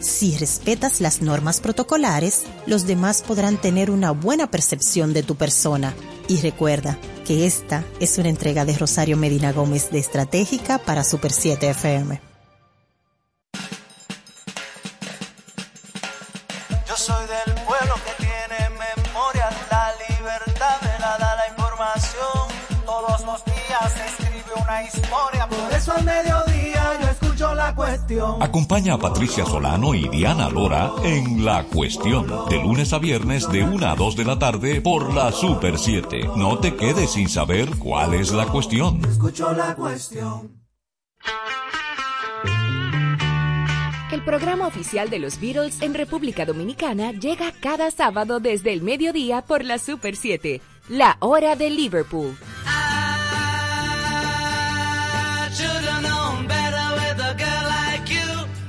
Si respetas las normas protocolares, los demás podrán tener una buena percepción de tu persona. Y recuerda que esta es una entrega de Rosario Medina Gómez de Estratégica para Super 7 FM. Yo soy del pueblo que tiene memoria, la libertad me la da la información. Todos los días escribe una historia, por eso al mediodía cuestión. Acompaña a Patricia Solano y Diana Lora en La Cuestión, de lunes a viernes de 1 a 2 de la tarde por la Super 7. No te quedes sin saber cuál es la cuestión. Escucho la cuestión. El programa oficial de los Beatles en República Dominicana llega cada sábado desde el mediodía por la Super 7, la hora de Liverpool.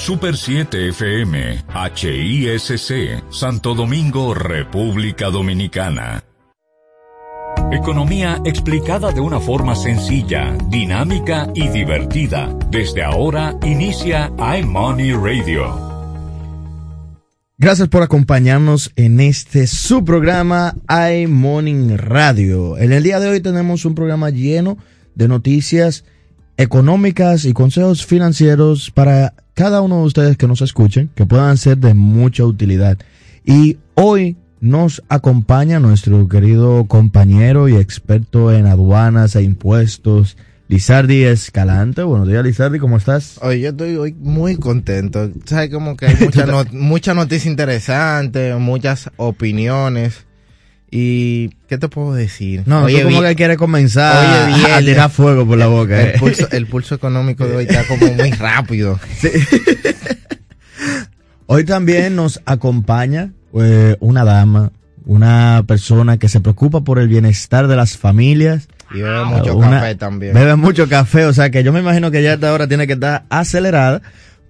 Super 7 FM, HISC, Santo Domingo, República Dominicana. Economía explicada de una forma sencilla, dinámica y divertida. Desde ahora inicia iMoney Radio. Gracias por acompañarnos en este su programa iMorning Radio. En el día de hoy tenemos un programa lleno de noticias económicas y consejos financieros para cada uno de ustedes que nos escuchen, que puedan ser de mucha utilidad. Y hoy nos acompaña nuestro querido compañero y experto en aduanas e impuestos, Lizardi Escalante. Buenos días, Lizardi, ¿cómo estás? Oye, yo estoy hoy muy contento. Sabes como que hay mucha, no- mucha noticia interesante, muchas opiniones. ¿Y qué te puedo decir? No, Oye, tú como que quieres comenzar Oye, bien. a tirar fuego por la boca. eh. el, pulso, el pulso económico de hoy está como muy rápido. Hoy también nos acompaña eh, una dama, una persona que se preocupa por el bienestar de las familias. Y bebe mucho Una- café también. Bebe mucho café, o sea que yo me imagino que ya esta hora tiene que estar acelerada,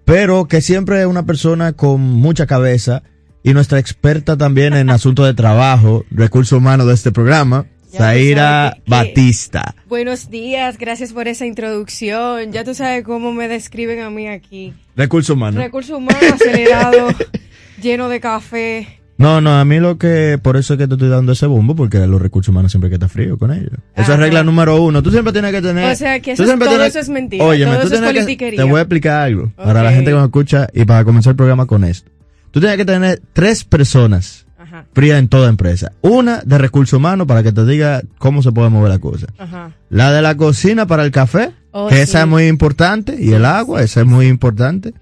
pero que siempre es una persona con mucha cabeza y nuestra experta también en asuntos de trabajo, recursos humanos de este programa, Zaira Batista. Buenos días, gracias por esa introducción. Ya tú sabes cómo me describen a mí aquí. Recursos humanos. Recursos humanos acelerado, lleno de café. No, no, a mí lo que, por eso es que te estoy dando ese bombo, porque los recursos humanos siempre que estar frío con ellos. Esa es regla número uno. Tú siempre tienes que tener. O sea, que eso es- siempre todo eso es mentira, Óyeme, todo tú eso es tienes que- politiquería. Te voy a explicar algo para la gente que nos escucha y para comenzar el programa con esto. Tú tienes que tener tres personas Ajá. frías en toda empresa. Una de recursos humanos para que te diga cómo se puede mover la cosa. Ajá. La de la cocina para el café, Oh, que sí. esa es muy importante, y el agua, esa es muy importante.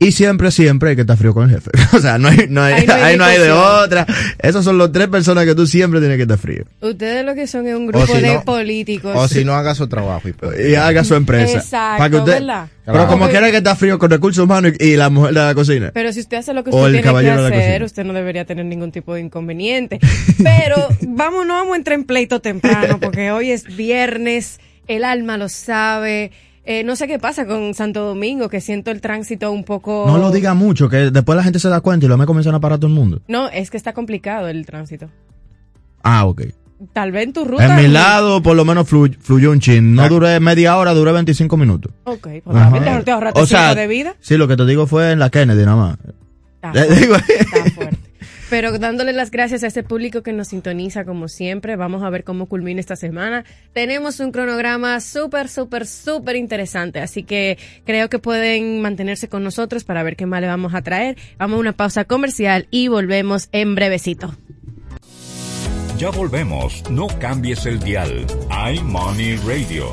Y siempre, siempre hay que estar frío con el jefe. o sea, no hay, no hay, Ahí no hay ahí no hay de otra. Esas son las tres personas que tú siempre tienes que estar frío. Ustedes lo que son es un grupo si de no- políticos. O si no haga su trabajo. Y, pues, Y haga su empresa. Exacto, Para que usted, ¿verdad? Pero Claro. como quiera que está frío con recursos humanos y, y la mujer de la cocina. Pero si usted hace lo que usted tiene que hacer, usted no debería tener ningún tipo de inconveniente. Pero vamos, no vamos a entrar en pleito temprano, porque hoy es viernes, el alma lo sabe. Eh, no sé qué pasa con Santo Domingo, que siento el tránsito un poco... No lo diga mucho, que después la gente se da cuenta y lo me comienzan a parar todo el mundo. No, es que está complicado el tránsito. Ah, ok. Tal vez en tu ruta... En mi lado, por lo menos, flu- fluyó un chin. No duré media hora, duré 25 minutos. Ok, pues también te, ahorraste O sea, de vida. Sí, lo que te digo fue en la Kennedy nada más. Está Le fuerte, digo- está fuerte. Pero dándole las gracias a ese público que nos sintoniza como siempre, vamos a ver cómo culmina esta semana. Tenemos un cronograma súper, súper, súper interesante, así que creo que pueden mantenerse con nosotros para ver qué más le vamos a traer. Vamos a una pausa comercial y volvemos en brevecito. Ya volvemos, no cambies el dial. iMoney Radio.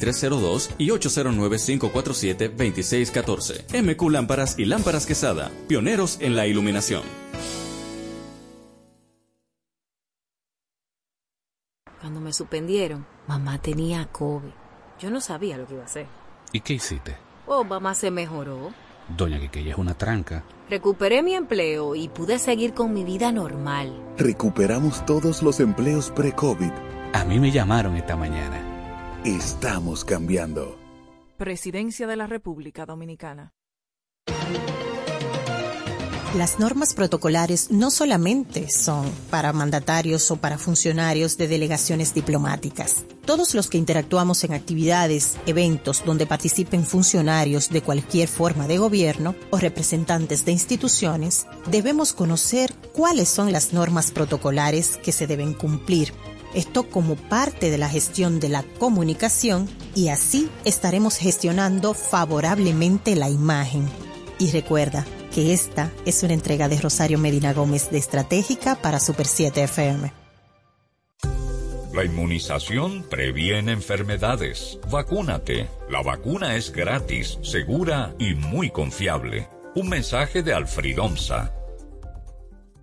2302 y 809-547-2614. MQ Lámparas y Lámparas Quesada, pioneros en la iluminación. Cuando me suspendieron, mamá tenía COVID. Yo no sabía lo que iba a hacer. ¿Y qué hiciste? Oh, mamá se mejoró. Doña ella es una tranca. Recuperé mi empleo y pude seguir con mi vida normal. Recuperamos todos los empleos pre-COVID. A mí me llamaron esta mañana Estamos cambiando. Presidencia de la República Dominicana. Las normas protocolares no solamente son para mandatarios o para funcionarios de delegaciones diplomáticas. Todos los que interactuamos en actividades, eventos donde participen funcionarios de cualquier forma de gobierno o representantes de instituciones, debemos conocer cuáles son las normas protocolares que se deben cumplir esto como parte de la gestión de la comunicación y así estaremos gestionando favorablemente la imagen. Y recuerda que esta es una entrega de Rosario Medina Gómez de Estratégica para Super 7 FM. La inmunización previene enfermedades. Vacúnate. La vacuna es gratis, segura y muy confiable. Un mensaje de Alfred Omsa.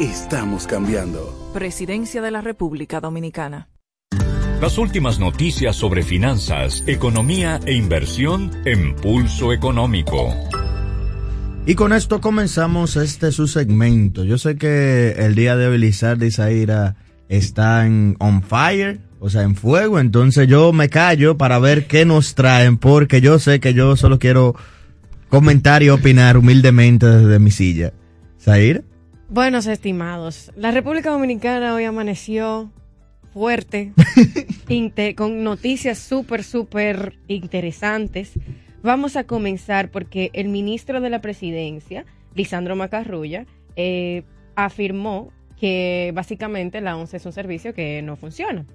Estamos cambiando. Presidencia de la República Dominicana. Las últimas noticias sobre finanzas, economía e inversión en Pulso Económico. Y con esto comenzamos este su segmento. Yo sé que el día de hoy Lizardi Zaira está en on fire, o sea, en fuego, entonces yo me callo para ver qué nos traen, porque yo sé que yo solo quiero comentar y opinar humildemente desde mi silla. Zaira. Buenos estimados, la República Dominicana hoy amaneció fuerte, con noticias súper, súper interesantes. Vamos a comenzar porque el ministro de la Presidencia, Lisandro Macarrulla, eh, afirmó que básicamente la ONCE es un servicio que no funciona.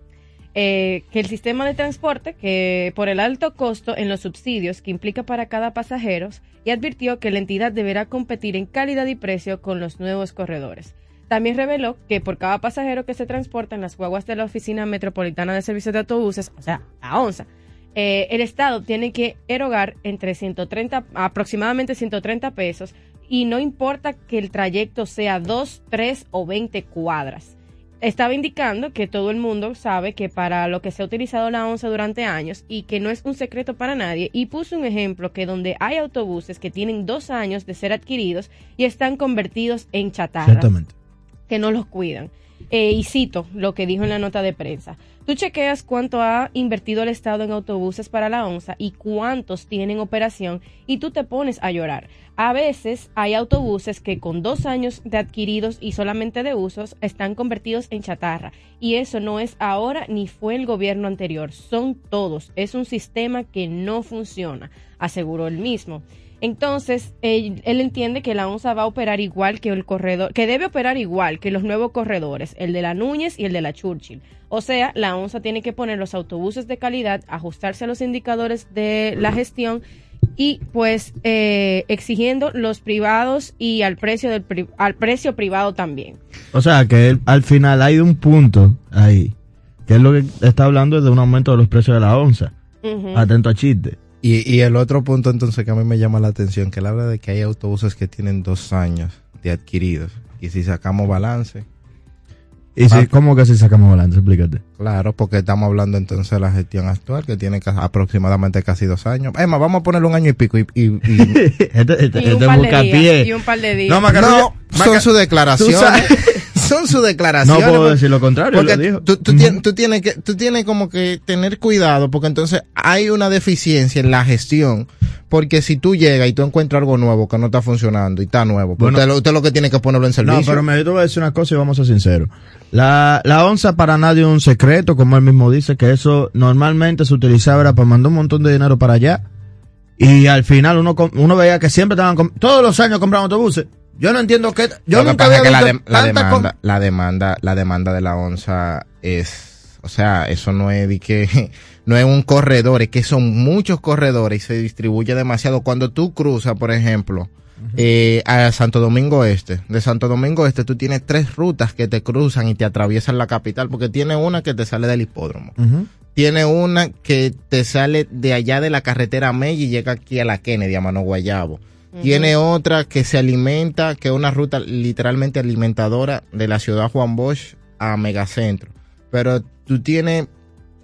Eh, que el sistema de transporte, que por el alto costo en los subsidios que implica para cada pasajero, y advirtió que la entidad deberá competir en calidad y precio con los nuevos corredores. También reveló que por cada pasajero que se transporta en las guaguas de la Oficina Metropolitana de Servicios de Autobuses, o sea, a ONSA, eh, el Estado tiene que erogar entre 130, aproximadamente 130 pesos y no importa que el trayecto sea 2, 3 o 20 cuadras estaba indicando que todo el mundo sabe que para lo que se ha utilizado la onza durante años y que no es un secreto para nadie y puso un ejemplo que donde hay autobuses que tienen dos años de ser adquiridos y están convertidos en chatarra que no los cuidan. Eh, y cito lo que dijo en la nota de prensa. Tú chequeas cuánto ha invertido el Estado en autobuses para la ONSA y cuántos tienen operación y tú te pones a llorar. A veces hay autobuses que con dos años de adquiridos y solamente de usos están convertidos en chatarra. Y eso no es ahora ni fue el gobierno anterior, son todos. Es un sistema que no funciona, aseguró él mismo. Entonces, él, entiende que la ONSA va a operar igual que el corredor, que debe operar igual que los nuevos corredores, el de la Núñez y el de la Churchill. O sea, la ONSA tiene que poner los autobuses de calidad, ajustarse a los indicadores de la gestión y pues eh, exigiendo los privados y al precio del pri- al precio privado también. O sea, que él- al final hay un punto ahí, que es lo que está hablando es de un aumento de los precios de la onza. Atento a chiste. Y, y el otro punto entonces que a mí me llama la atención, que él habla de que hay autobuses que tienen dos años de adquiridos. Y si sacamos balance, ¿Y si, cómo que si sacamos balance? Explícate. claro, porque estamos hablando entonces de la gestión actual, que tiene aproximadamente casi dos años. Es más, vamos a ponerle un año y pico y... y- y- Este- este- Y un este par de días. Y un par de días. No, Macarena, no, son Maca- sus declaraciones. son sus declaraciones. No puedo decir lo contrario, Porque lo dijo. tú, tú tienes, tú tienes que, tú tienes como que tener cuidado, porque entonces hay una deficiencia en la gestión. Porque si tú llegas y tú encuentras algo nuevo que no está funcionando y está nuevo, pues Bueno. usted, usted lo que tiene que ponerlo en No, servicio. pero me voy a decir una cosa y vamos a ser sinceros. La, la onza para nadie es un secreto, como él mismo dice, que eso normalmente se utilizaba era para mandar un montón de dinero para allá. Y al final uno, uno veía que siempre estaban, todos los años compraban autobuses. Yo no entiendo qué, yo Lo que nunca pasa había es que la, de- demanda, la demanda, la demanda de la onza es, o sea, eso no es de que, no es un corredor, es que son muchos corredores y se distribuye demasiado. Cuando tú cruzas, por ejemplo, eh, a Santo Domingo Este, de Santo Domingo Este tú tienes tres rutas que te cruzan y te atraviesan la capital, porque tiene una que te sale del hipódromo. Tiene una que te sale de allá de la carretera Mella y llega aquí a la Kennedy, a Mano Guayabo. Tiene otra que se alimenta, que es una ruta literalmente alimentadora de la ciudad Juan Bosch a Megacentro. Pero tú tienes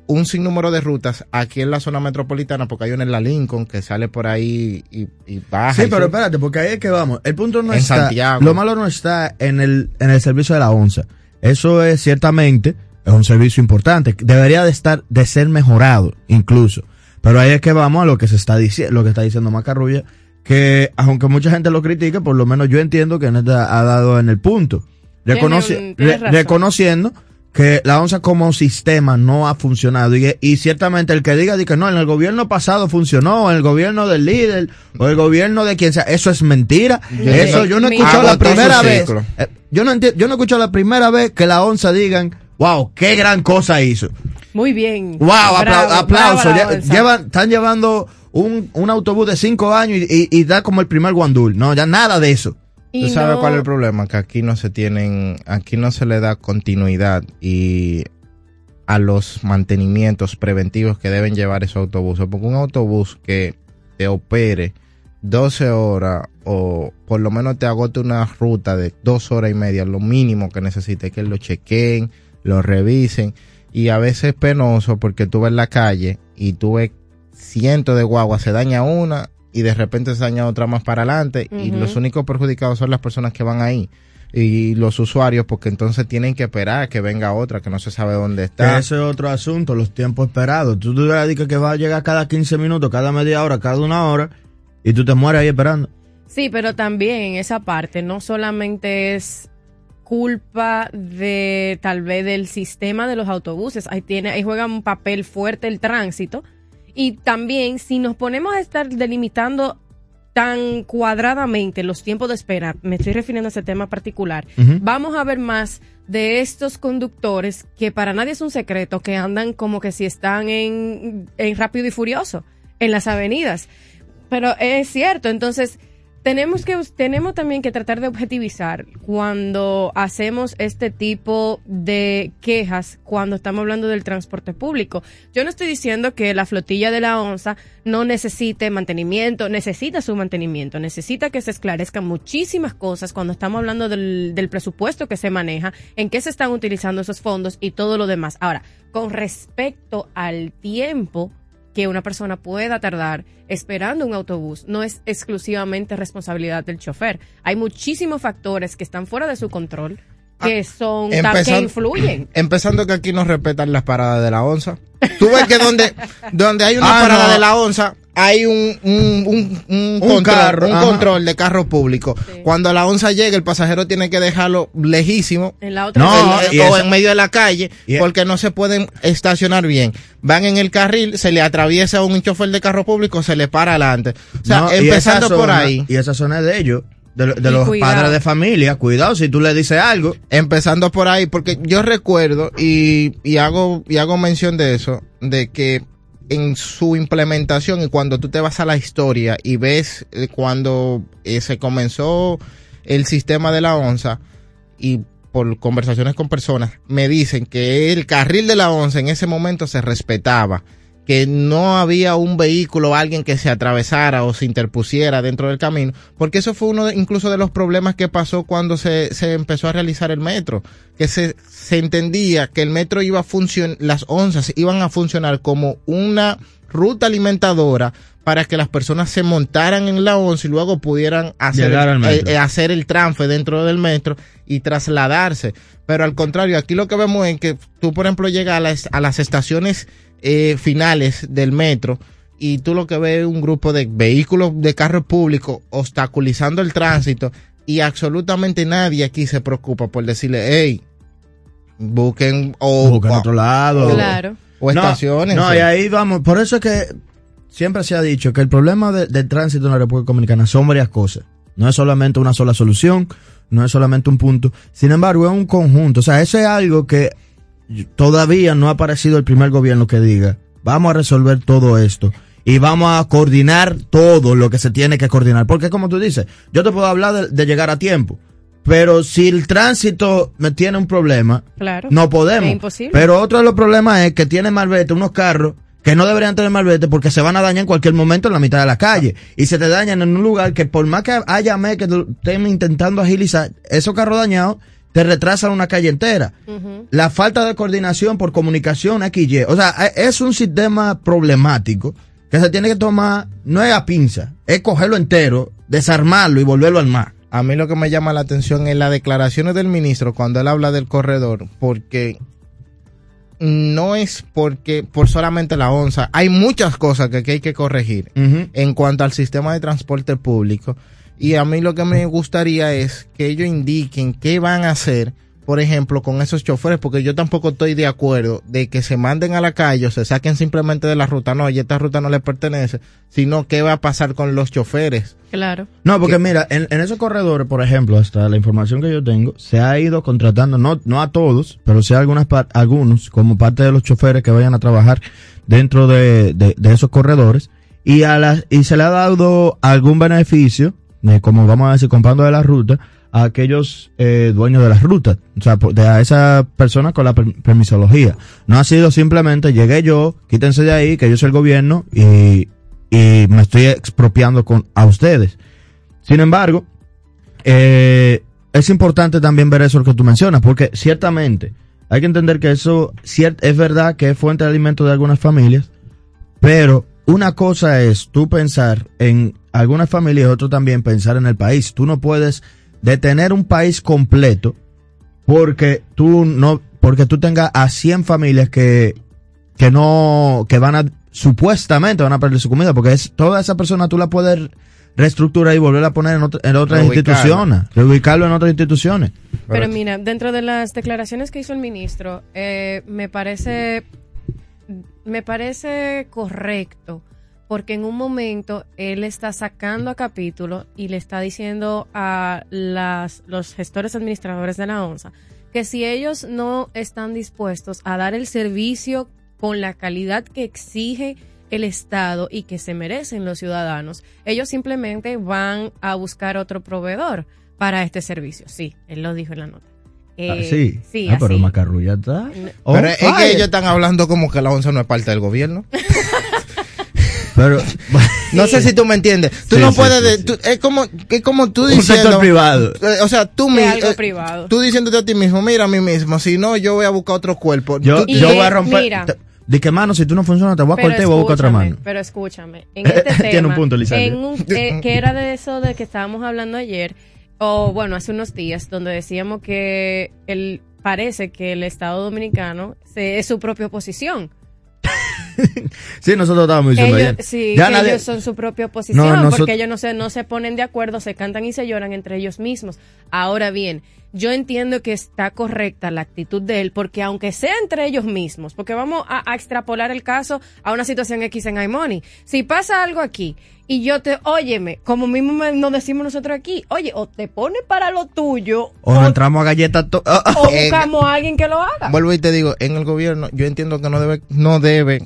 un sinnúmero de rutas aquí en la zona metropolitana, porque hay una en la Lincoln que sale por ahí y, y baja. Sí, y pero sube. espérate, porque ahí es que vamos. El punto no En está. Santiago. Lo malo no está en el, en el servicio de la onza. Eso es ciertamente, es un servicio importante. Debería de estar, de ser mejorado, incluso. Pero ahí es que vamos a lo que se está diciendo, lo que está diciendo Macarrulla, que aunque mucha gente lo critique, por lo menos yo entiendo que neta ha dado en el punto. Tiene Reconoce- un- tiene re- razón. reconociendo que la onza como sistema no ha funcionado y, y ciertamente el que diga de que no, en el gobierno pasado funcionó, en el gobierno del líder o el gobierno de quien sea, eso es mentira. Eso yo no he escuchado la primera vez. eh, yo no entiendo, yo no he escuchado la primera vez que la onza digan, wow, qué gran cosa hizo. Muy bien. Wow, apla- aplauso. bravo, Lle- Onza. llevan, están llevando un, un autobús de cinco años y, y- y da como el primer guandul. No, ya nada de eso. Y ¿Tú sabes no- cuál es el problema? Que aquí no se tienen, aquí no se le da continuidad y a los mantenimientos preventivos que deben llevar esos autobuses. Porque un autobús que te opere 12 horas o por lo menos te agote una ruta de dos horas y media, lo mínimo que necesite es que lo chequeen, lo revisen. Y a veces es penoso porque tú ves la calle y tú ves cientos de guaguas, se daña una y de repente se daña otra más para adelante y los únicos perjudicados son las personas que van ahí y los usuarios porque entonces tienen que esperar que venga otra que no se sabe dónde está. ese es otro asunto, los tiempos esperados. Tú te dices que va a llegar cada 15 minutos, cada media hora, cada una hora, y tú te mueres ahí esperando. Sí, pero también en esa parte no solamente es culpa de tal vez del sistema de los autobuses, ahí tiene, ahí juega un papel fuerte el tránsito y también si nos ponemos a estar delimitando tan cuadradamente los tiempos de espera, me estoy refiriendo a ese tema particular, vamos a ver más de estos conductores que para nadie es un secreto, que andan como que si están en, en rápido y furioso, en las avenidas. Pero es cierto, entonces tenemos que tenemos también que tratar de objetivizar cuando hacemos este tipo de quejas cuando estamos hablando del transporte público. Yo no estoy diciendo que la flotilla de la onza no necesite mantenimiento, necesita su mantenimiento, necesita que se esclarezcan muchísimas cosas cuando estamos hablando del, del presupuesto que se maneja, en qué se están utilizando esos fondos y todo lo demás. Ahora, con respecto al tiempo que una persona pueda tardar esperando un autobús no es exclusivamente responsabilidad del chofer. Hay muchísimos factores que están fuera de su control que son ta- que influyen. Empezando que aquí no respetan las paradas de la onza. Tú ves que donde, donde hay una Ah, parada no. de la onza, hay un, un, un, un Un control, carro, control de carro público. Cuando la onza llega, el pasajero tiene que dejarlo lejísimo. En la otra No, en- y o eso- en medio de la calle, y- porque no se pueden estacionar bien. Van en el carril, se le atraviesa un chofer de carro público, se le para adelante. O sea, No, y empezando esa por zona- ahí. Y esa zona es de ellos, de, de los cuidado. padres de familia. Cuidado si tú le dices algo. empezando por ahí, porque yo recuerdo y, y hago y hago mención de eso, de que en su implementación y cuando tú te vas a la historia y ves eh, cuando eh, se comenzó el sistema de la onza y por conversaciones con personas me dicen que el carril de la onza en ese momento se respetaba que no había un vehículo o alguien que se atravesara o se interpusiera dentro del camino, porque eso fue uno de- incluso de los problemas que pasó cuando se, se empezó a realizar el metro, que se, se entendía que el metro iba a funcionar, las onzas iban a funcionar como una ruta alimentadora para que las personas se montaran en la onza y luego pudieran hacer, metro. eh, eh, hacer el transfer dentro del metro y trasladarse. Pero al contrario, aquí lo que vemos es que tú, por ejemplo, llegas a las, a las estaciones eh, finales del metro y tú lo que ves es un grupo de vehículos de carros públicos obstaculizando el tránsito y absolutamente nadie aquí se preocupa por decirle, hey, busquen o, o- otro lado. Claro. o No, estaciones. No, y ahí vamos. Por eso es que siempre se ha dicho que el problema de- del tránsito en la República Dominicana son varias cosas. No es solamente una sola solución, no es solamente un punto. Sin embargo, es un conjunto. O sea, eso es algo que todavía no ha aparecido el primer gobierno que diga, vamos a resolver todo esto. Y vamos a coordinar todo lo que se tiene que coordinar. Porque como tú dices, yo te puedo hablar de, de llegar a tiempo. Pero si el tránsito me tiene un problema, Claro. no podemos. Es imposible. Pero otro de los problemas es que tienen malvete unos carros que no deberían tener malvete porque se van a dañar en cualquier momento en la mitad de la calle. Y se te dañan en un lugar que por más que haya mes que estén intentando agilizar, esos carros dañados te retrasan una calle entera. La falta de coordinación por comunicación XY. O sea, e- es un sistema problemático que se tiene que tomar, no es a pinza, es cogerlo entero, desarmarlo y volverlo a armar. A mí lo que me llama la atención es las declaraciones del ministro cuando él habla del corredor, porque no es porque por solamente la onza, hay muchas cosas que, que hay que corregir en cuanto al sistema de transporte público. Y a mí lo que me gustaría es que ellos indiquen qué van a hacer, por ejemplo, con esos choferes, porque yo tampoco estoy de acuerdo de que se manden a la calle o se saquen simplemente de la ruta. No, y esta ruta no les pertenece, sino qué va a pasar con los choferes. Claro. No, porque mira, en, en esos corredores, por ejemplo, hasta la información que yo tengo, se ha ido contratando, no, no a todos, pero sí a algunas, algunos, como parte de los choferes que vayan a trabajar dentro de, de- de esos corredores, y a las, y se le ha dado algún beneficio, como vamos a decir, comprando de la ruta, a aquellos eh, dueños de las rutas, o sea, de a esa persona con la per- permisología. No ha sido simplemente, llegué yo, quítense de ahí, que yo soy el gobierno, y, y me estoy expropiando con, a ustedes. Sin embargo, eh, es importante también ver eso que tú mencionas, porque ciertamente hay que entender que eso es verdad que es fuente de alimento de algunas familias, pero una cosa es tú pensar en algunas familias y otro también pensar en el país. Tú no puedes detener un país completo porque tú no, porque tú tengas a 100 familias que, que no, que van a, supuestamente van a perder su comida, porque es, toda esa persona tú la puedes reestructurar y volver a poner en, en otras instituciones, reubicarlo en otras instituciones. Pero mira, dentro de las declaraciones que hizo el ministro, eh, me parece me parece correcto porque en un momento él está sacando a capítulo y le está diciendo a las, los gestores administradores de la ONSA que si ellos no están dispuestos a dar el servicio con la calidad que exige el Estado y que se merecen los ciudadanos, ellos simplemente van a buscar otro proveedor para este servicio. Sí, él lo dijo en la nota. Eh, Ah, sí. sí, Ah, pero. Macarrulla está. Pero es que ellos están hablando como que la onza no es parte del gobierno. Pero, No sé si tú me entiendes. Tú Sí, no sí, puedes. sí, de- tú- es como es como tú Un diciendo. sector privado. Eh, O sea, tú Es mi- algo eh, privado. Tú diciéndote a ti mismo, mira a mí mismo. Si no, yo voy a buscar otro cuerpo. Yo, Tú- yo voy a romper. mira. te- Di que mano, si tú no funciona, te voy a cortar y voy a buscar otra mano. Pero escúchame, en este tema, Tiene un punto, Lizardi. en un- eh, que era de eso de que estábamos hablando ayer, o bueno, hace unos días, donde decíamos que el, parece que el Estado Dominicano se, es su propia oposición. Sí, nosotros estábamos diciendo Ellos, ayer. sí, Ya que nadie- ellos son su propia oposición, No, nosotros- porque ellos no se, no se ponen de acuerdo, se cantan y se lloran entre ellos mismos. Ahora bien, yo entiendo que está correcta la actitud de él, porque aunque sea entre ellos mismos, porque vamos a, a extrapolar el caso a una situación X en iMoney. Si pasa algo aquí y yo te, óyeme, como mismo me- nos decimos nosotros aquí, oye, o te pones para lo tuyo O entramos a galletas. ah, ah. o buscamos a alguien que lo haga. Vuelvo y te digo, en el gobierno, yo entiendo que no debe, no debe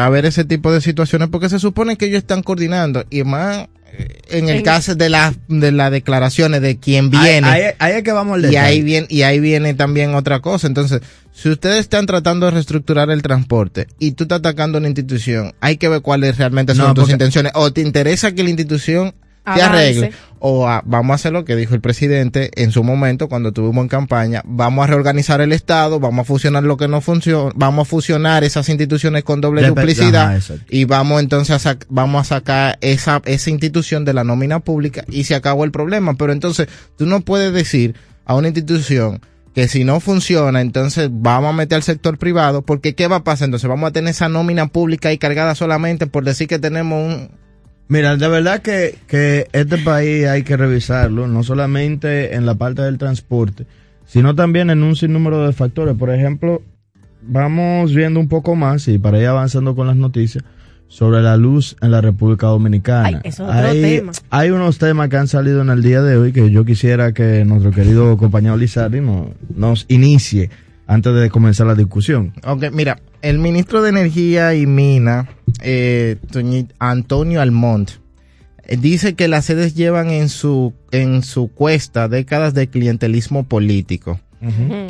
haber ese tipo de situaciones porque se supone que ellos están coordinando y más eh, en el En- caso de las de las declaraciones de quién Ahí- viene. ahí- ahí es que vamos y ahí viene y ahí viene también otra cosa. Entonces si ustedes están tratando de reestructurar el transporte y tú estás atacando una institución hay que ver cuáles realmente son No, tus porque- intenciones. O te interesa que la institución te arregle o a- vamos a hacer lo que dijo el presidente en su momento cuando estuvimos en campaña. Vamos a reorganizar el estado vamos a fusionar lo que no funciona vamos a fusionar esas instituciones con doble duplicidad Ajá, y vamos entonces a vamos a sacar esa esa institución de la nómina pública y se acabó el problema. Pero entonces tú no puedes decir a una institución que si no funciona, entonces vamos a meter al sector privado, porque ¿qué va a pasar? Entonces vamos a tener esa nómina pública ahí cargada solamente por decir que tenemos un, Mira, de verdad que, que este país hay que revisarlo, no solamente en la parte del transporte, sino también en un sinnúmero de factores. Por ejemplo, vamos viendo un poco más y para ir avanzando con las noticias sobre la luz en la República Dominicana. Ay, eso es otro hay, tema. hay unos temas que han salido en el día de hoy que yo quisiera que nuestro querido compañero Lizardi no- nos inicie antes de comenzar la discusión. Ok, mira, el ministro de Energía y Mina, eh, Antonio Almont, eh, dice que las sedes llevan en su, en su cuesta décadas de clientelismo político,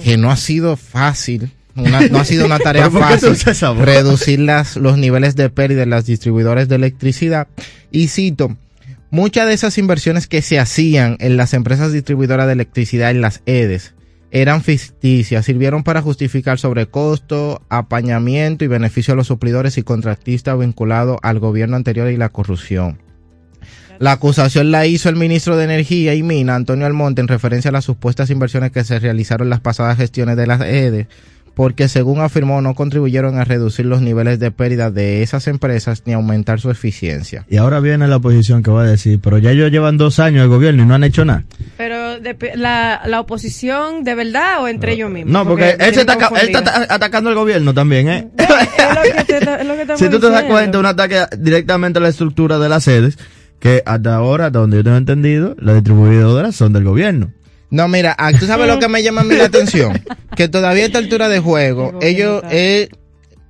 que no ha sido fácil. una- no ha sido una tarea ¿Pero por qué tú fácil reducir las, los niveles de pérdida de las distribuidores de electricidad. Y cito, muchas de esas inversiones que se hacían en las empresas distribuidoras de electricidad en las EDES eran ficticias, sirvieron para justificar sobrecosto, apañamiento y beneficio a los suplidores y contratistas vinculados al gobierno anterior y la corrupción. La acusación la hizo el ministro de Energía y Mina, Antonio Almonte, en referencia a las supuestas inversiones que se realizaron en las pasadas gestiones de las EDE, porque según afirmó no contribuyeron a reducir los niveles de pérdida de esas empresas ni aumentar su eficiencia. Y ahora viene la oposición que va a decir, pero ya ellos llevan dos años de gobierno y no han hecho nada. Pero la, la oposición, ¿de verdad o entre ellos mismos? No, porque, él, se tienen está, ca- él está atacando al gobierno también, ¿eh? Es lo que te- es lo que si tú te das cuenta, un ataque directamente a la estructura de las sedes, que hasta ahora, hasta donde yo tengo entendido, las distribuidoras son del gobierno. No, mira, ah, tú sabes lo que me llama a mí la atención, que todavía a esta altura de juego, ellos, eh,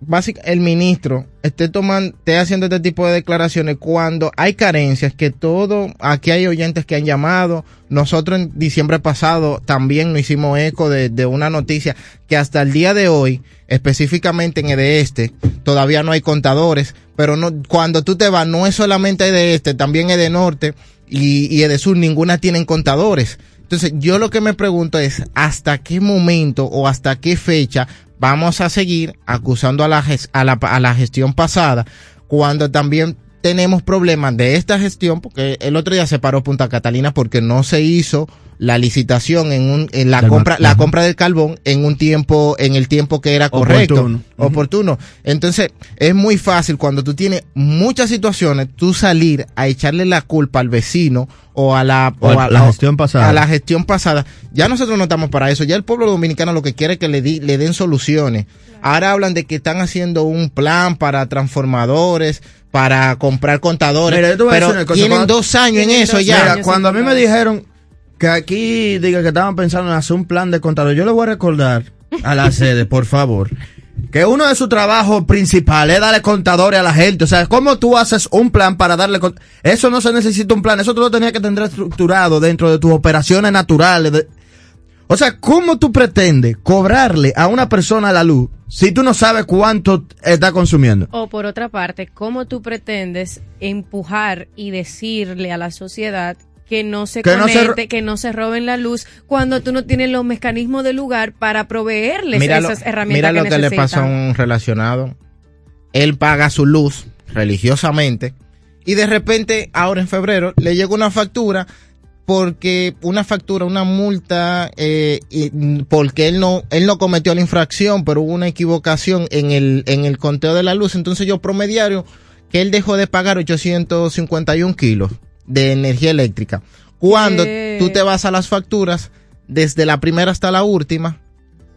básic- el ministro esté tomando, esté haciendo este tipo de declaraciones cuando hay carencias, que todo, aquí hay oyentes que han llamado, nosotros en diciembre pasado también nos hicimos eco de, de una noticia que hasta el día de hoy, específicamente en Este, todavía no hay contadores, pero no, cuando tú te vas, no es solamente Este, también Norte y, y Sur, ninguna tienen contadores. Entonces, yo lo que me pregunto es, ¿hasta qué momento o hasta qué fecha vamos a seguir acusando a la, a la, a la gestión pasada cuando también tenemos problemas de esta gestión? Porque el otro día se paró Punta Catalina porque no se hizo la licitación en un, en la compra, la compra del carbón en un tiempo, en el tiempo que era correcto. Oportuno. Oportuno. Entonces, es muy fácil cuando tú tienes muchas situaciones, tú salir a echarle la culpa al vecino o a la, O a la gestión pasada. a la gestión pasada. Ya nosotros no estamos para eso. Ya el pueblo dominicano lo que quiere es que le, di- le den soluciones. Ahora hablan de que están haciendo un plan para transformadores, para comprar contadores. Mira, pero cosa, tienen cuando- dos años en eso ya. Mira, cuando a mí me dijeron que aquí diga que estaban pensando en hacer un plan de contador, yo le voy a recordar a la sede, por favor, que uno de sus trabajos principales es darle contadores a la gente. O sea, ¿cómo tú haces un plan para darle Eso no se necesita un plan, eso tú lo tenías que tener estructurado dentro de tus operaciones naturales. de- O sea, ¿cómo tú pretendes cobrarle a una persona la luz si tú no sabes cuánto está consumiendo? O por otra parte, ¿cómo tú pretendes empujar y decirle a la sociedad que no se Que no se conecte, que no se roben la luz, cuando tú no tienes los mecanismos del lugar para proveerles Mira lo, esas herramientas mira lo que, que le pasó a un relacionado. Él paga su luz religiosamente y de repente ahora en febrero le llegó una factura porque una factura, una multa, eh, porque él no, él no cometió la infracción, pero hubo una equivocación en el, en el conteo de la luz. Entonces yo promediario que él dejó de pagar 851 kilos de energía eléctrica. Cuando ¿Qué? tú te vas a las facturas, desde la primera hasta la última,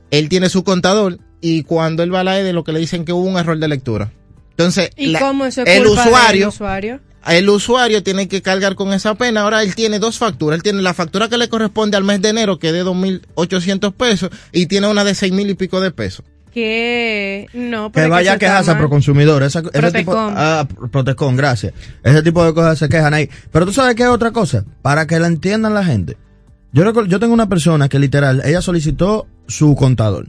él tiene su contador y cuando él va a la EDE lo que le dicen que hubo un error de lectura. Entonces, ¿Y la- cómo eso es el culpa del usuario, usuario? El usuario tiene que cargar con esa pena. Ahora él tiene dos facturas. Él tiene la factura que le corresponde al mes de enero, que es de 2.800 pesos, y tiene una de 6.000 y pico de pesos. Que no, que pero vaya a eso está quejarse a. Proconsumidor. Esa, ese tipo, Protecom. ah, gracias. Ese tipo de cosas se quejan ahí. Pero tú sabes que hay otra cosa, para que la entiendan la gente. Yo, recuerdo- yo tengo una persona que literal, ella solicitó su contador.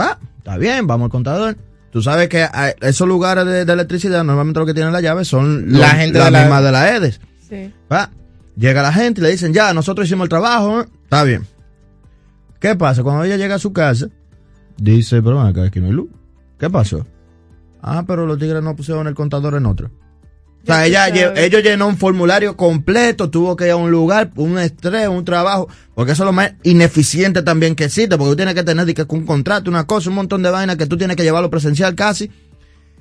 Va, está bien, vamos al contador. Tú sabes que esos lugares de, de electricidad, normalmente lo que tienen la llave son La los- gente la de la- misma de la EDES. Sí. Va, llega la gente y le dicen, ya, nosotros hicimos el trabajo, ¿eh? está bien. ¿Qué pasa? Cuando ella llega a su casa, dice, pero acá, aquí no hay luz. ¿Qué pasó? Ah, pero los tigres no pusieron el contador en otro. O sea, ella, ellos llenó un formulario completo, tuvo que ir a un lugar, un estrés, un trabajo, porque eso es lo más ineficiente también que existe, porque tú tienes que tener que un contrato, una cosa, un montón de vainas que tú tienes que llevarlo presencial casi.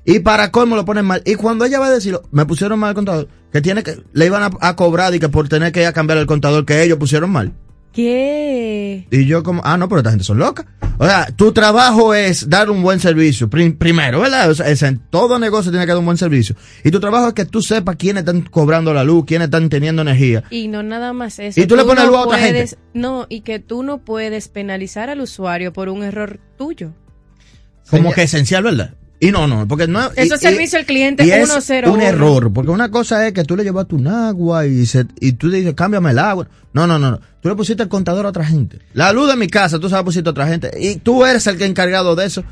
Y para colmo lo ponen mal. Y cuando ella va a decirlo, me pusieron mal el contador, que tiene que, le iban a, a cobrar y que por tener que ir a cambiar el contador que ellos pusieron mal. ¿Qué? Y yo como, ah, no, pero esta gente son locas. O sea, tu trabajo es dar un buen servicio, prim- primero, ¿verdad? O sea, es en todo negocio tiene que dar un buen servicio. Y tu trabajo es que tú sepas quiénes están cobrando la luz, quiénes están teniendo energía. Y no nada más eso. Y tú le pones no luz a otra puedes- gente. No, y que tú no puedes penalizar al usuario por un error tuyo. Como que esencial, ¿verdad? Y no, no, porque no Eso es servicio al cliente y es 101. un error, porque una cosa es que tú le llevas tu agua y, se, y tú dices, cámbiame el agua. No, no, no, no. Tú le pusiste el contador a otra gente. La luz de mi casa, tú sabes, pusiste a otra gente. Y tú eres el que encargado de eso.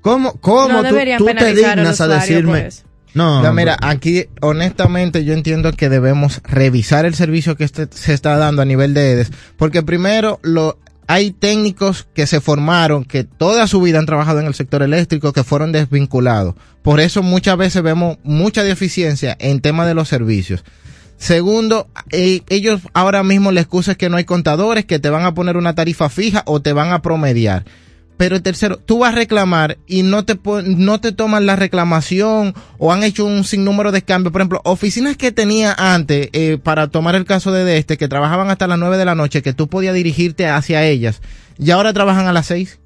¿Cómo, cómo No tú, deberían tú te dignas a decirme? No, No, mira, aquí honestamente yo entiendo que debemos revisar el servicio que este- se está dando a nivel de EDES, porque primero lo hay técnicos que se formaron, que toda su vida han trabajado en el sector eléctrico, que fueron desvinculados. Por eso muchas veces vemos mucha deficiencia en tema de los servicios. Segundo, eh, ellos ahora mismo la excusa es que no hay contadores, que te van a poner una tarifa fija o te van a promediar. Pero tercero, tú vas a reclamar y no te, no te toman la reclamación o han hecho un sinnúmero de cambios. Por ejemplo, oficinas que tenía antes, eh, para tomar el caso de este, que trabajaban hasta las 9 de la noche, que tú podías dirigirte hacia ellas, y ahora trabajan a las 6.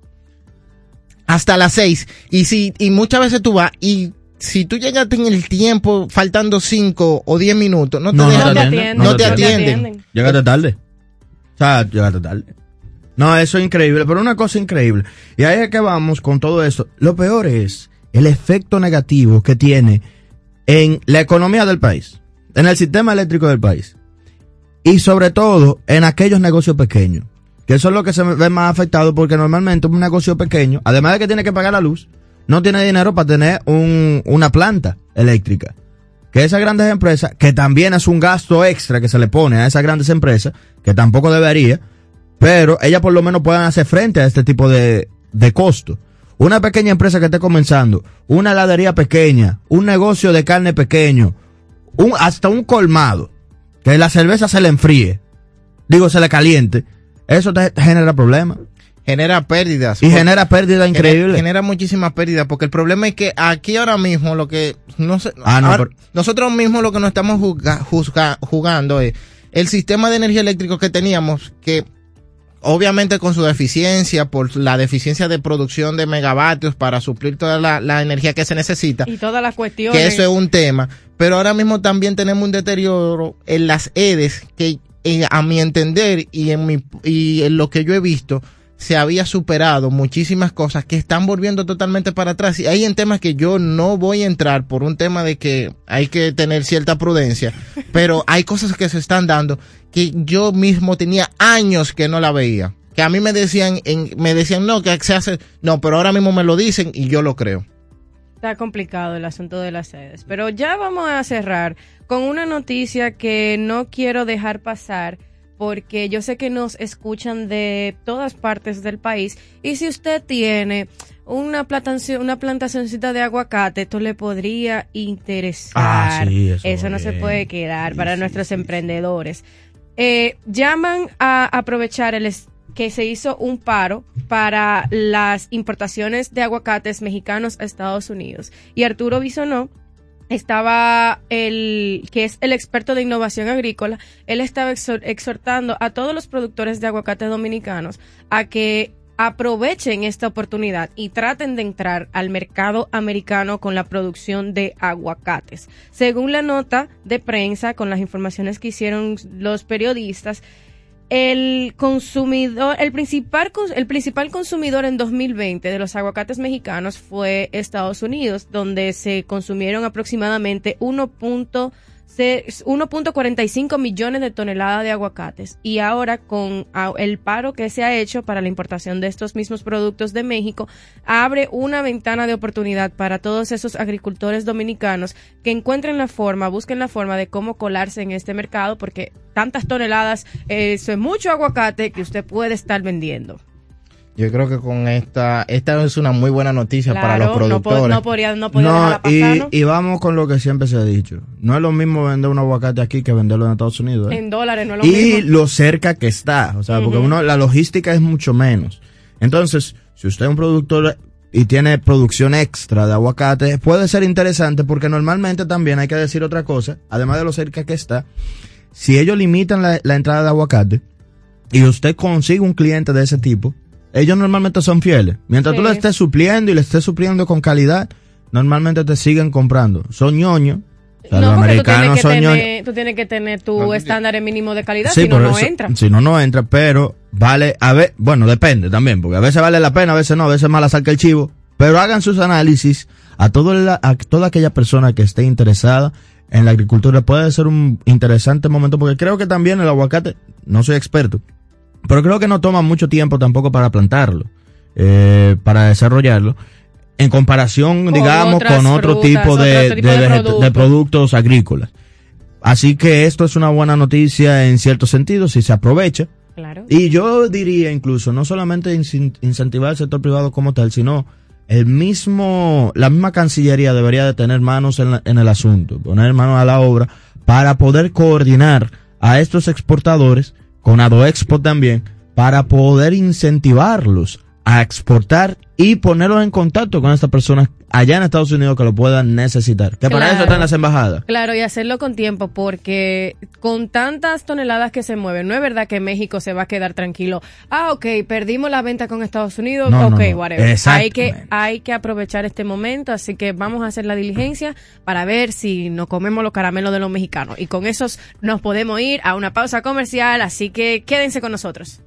Hasta las 6. Y si, y muchas veces tú vas y si tú llegaste en el tiempo faltando 5 o 10 minutos, no te, No, no te atienden. no te atienden. Llegaste tarde. O sea, llegaste tarde. No, eso es increíble, pero una cosa increíble. Y ahí es que vamos con todo esto. Lo peor es el efecto negativo que tiene en la economía del país, en el sistema eléctrico del país. Y sobre todo en aquellos negocios pequeños. Que eso es lo que se ve más afectado porque normalmente un negocio pequeño, además de que tiene que pagar la luz, no tiene dinero para tener un, una planta eléctrica. Que esas grandes empresas, que también es un gasto extra que se le pone a esas grandes empresas, que tampoco debería, pero ellas por lo menos puedan hacer frente a este tipo de, de costo. Una pequeña empresa que esté comenzando, una heladería pequeña, un negocio de carne pequeño, un, hasta un colmado, que la cerveza se le enfríe, digo, se le caliente, eso te genera problemas. Genera pérdidas. Y genera pérdida Genera- increíble. Genera muchísimas pérdidas, porque el problema es que aquí ahora mismo lo que no sé, Ah, no, ahora- pero- nosotros mismos lo que nos estamos juzga- juzga- jugando es el sistema de energía eléctrico que teníamos, que obviamente con su deficiencia, por la deficiencia de producción de megavatios para suplir toda la, la energía que se necesita, Y todas las cuestiones. que eso es un tema, pero ahora mismo también tenemos un deterioro en las EDES que eh, a mi entender y en mi y en lo que yo he visto se había superado muchísimas cosas que están volviendo totalmente para atrás y hay en temas que yo no voy a entrar por un tema de que hay que tener cierta prudencia, pero hay cosas que se están dando que yo mismo tenía años que no la veía. Que a mí me decían, en, me decían, no, que se hace, no, pero ahora mismo me lo dicen y yo lo creo. Está complicado el asunto de las sedes. Pero ya vamos a cerrar con una noticia que no quiero dejar pasar porque yo sé que nos escuchan de todas partes del país y si usted tiene una plantación, una plantacioncita de aguacate, esto le podría interesar. Ah, sí, eso no se puede quedar para nuestros emprendedores. Eh, llaman a aprovechar el que se hizo un paro para las importaciones de aguacates mexicanos a Estados Unidos. Y Arturo Bisonó estaba el que es el experto de innovación agrícola, él estaba exhor- exhortando a todos los productores de aguacate dominicanos a que aprovechen esta oportunidad y traten de entrar al mercado americano con la producción de aguacates. Según la nota de prensa, con las informaciones que hicieron los periodistas, el consumidor, el principal, el principal consumidor en 2020 de los aguacates mexicanos fue Estados Unidos, donde se consumieron aproximadamente 1.0 se- 1.45 millones de toneladas de aguacates. Y ahora con el paro que se ha hecho para la importación de estos mismos productos de México, abre una ventana de oportunidad para todos esos agricultores dominicanos que encuentren la forma, busquen la forma de cómo colarse en este mercado, porque tantas toneladas, eh, eso es mucho aguacate que usted puede estar vendiendo. Yo creo que con esta, esta es una muy buena noticia para los Claro, no, po- productores. no podía, no podía No, dejarla y, pasar, ¿no? y vamos con lo que siempre se ha dicho. No es lo mismo vender un aguacate aquí que venderlo en Estados Unidos. ¿eh? En dólares, no es lo y mismo. lo cerca que está. O sea, porque Ujú. uno, la logística es mucho menos. Entonces, si usted es un productor y tiene producción extra de aguacate, puede ser interesante porque normalmente también hay que decir otra cosa, además de lo cerca que está, si ellos limitan la, la entrada de aguacate y usted consigue un cliente de ese tipo, ellos normalmente son fieles. Mientras tú le estés supliendo y le estés supliendo con calidad, normalmente te siguen comprando. Son ñoños. O sea, No, los tú tienes, americanos que son tener, tú tienes que tener tu No, tú estándar mínimo de calidad, Sí, si no, no entra. Si no, no entra, pero vale, a ver, bueno, depende también, porque a veces vale la pena, a veces no, a veces más la saca el chivo, pero hagan sus análisis a, todo la- a toda aquella persona que esté interesada en la agricultura. Puede ser un interesante momento, porque creo que también el aguacate, no soy experto, pero creo que no toma mucho tiempo tampoco para plantarlo, eh, para desarrollarlo. En comparación, Con digamos, con otro frutas, tipo de, otro tipo de de veget- de productos. agrícolas. Así que esto es una buena noticia en cierto sentido si se aprovecha. Claro. Y yo diría incluso, no solamente incentivar el sector privado como tal, sino el mismo, la misma Cancillería debería de tener manos en, la- en el asunto, poner manos a la obra para poder coordinar a estos exportadores, con Adoexpo también, para poder incentivarlos a exportar y ponerlos en contacto con estas personas allá en Estados Unidos que lo puedan necesitar. Que para eso están las embajadas. Claro, y hacerlo con tiempo, porque con tantas toneladas que se mueven, no es verdad que México se va a quedar tranquilo. Ah, ok, perdimos la venta con Estados Unidos, No, ok, no. whatever. Hay que, hay que aprovechar este momento, así que vamos a hacer la diligencia para ver si nos comemos los caramelos de los mexicanos. Y con esos nos podemos ir a una pausa comercial, así que quédense con nosotros.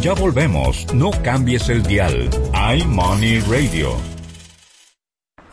Ya volvemos, no cambies el dial. iMoney Radio.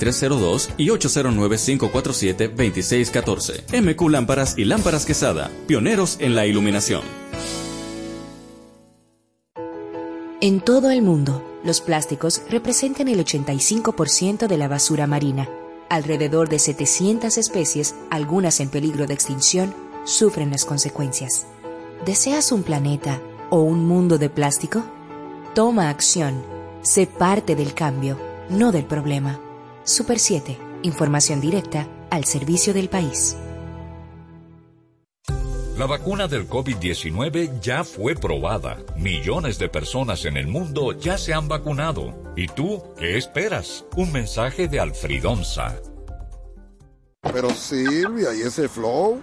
809-687-2302 y 809-547-2614. MQ Lámparas y Lámparas Quesada, pioneros en la iluminación. En todo el mundo, los plásticos representan el 85% de la basura marina. Alrededor de 700 especies, algunas en peligro de extinción, sufren las consecuencias. ¿Deseas un planeta o un mundo de plástico? Toma acción. Sé parte del cambio, no del problema. Super 7. Información directa al servicio del país. La vacuna del COVID-19 ya fue probada. Millones de personas en el mundo ya se han vacunado. ¿Y tú qué esperas? Un mensaje de Alfridonza. Pero Silvia, ¿y ese flow?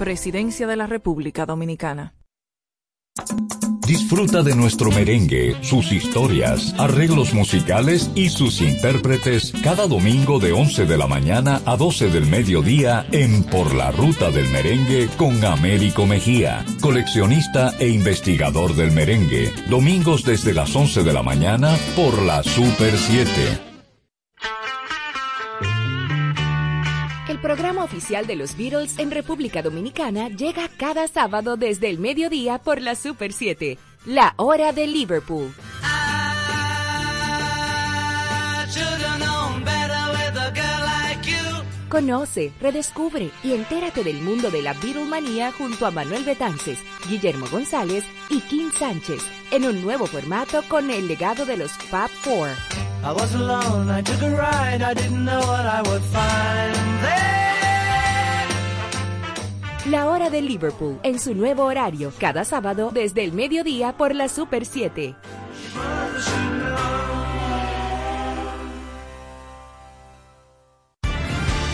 Presidencia de la República Dominicana. Disfruta de nuestro merengue, sus historias, arreglos musicales y sus intérpretes cada domingo de 11 de la mañana a 12 del mediodía en Por la Ruta del Merengue con Américo Mejía, coleccionista e investigador del merengue. Domingos desde las 11 de la mañana por la Super 7. Programa oficial de los Beatles en República Dominicana llega cada sábado desde el mediodía por la Super 7, la hora de Liverpool. Conoce, redescubre y entérate del mundo de la Beatlemanía junto a Manuel Betances, Guillermo González y Kim Sánchez en un nuevo formato con el legado de los Fab Four. La hora de Liverpool en su nuevo horario, cada sábado desde el mediodía por la Super 7.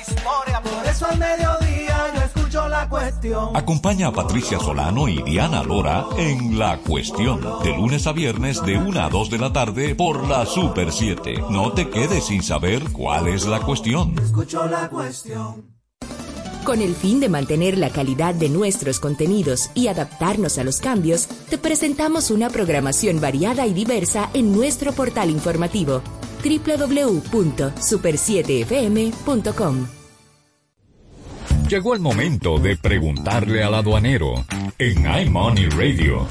historia, por eso al mediodía yo escucho la cuestión. Acompaña a Patricia Solano y Diana Lora en La Cuestión, de lunes a viernes de 1 a 2 de la tarde por la Super 7. No te quedes sin saber cuál es la cuestión. Escucho la cuestión. Con el fin de mantener la calidad de nuestros contenidos y adaptarnos a los cambios, te presentamos una programación variada y diversa en nuestro portal informativo www.super7fm.com. Llegó el momento de preguntarle al aduanero en iMoney Radio.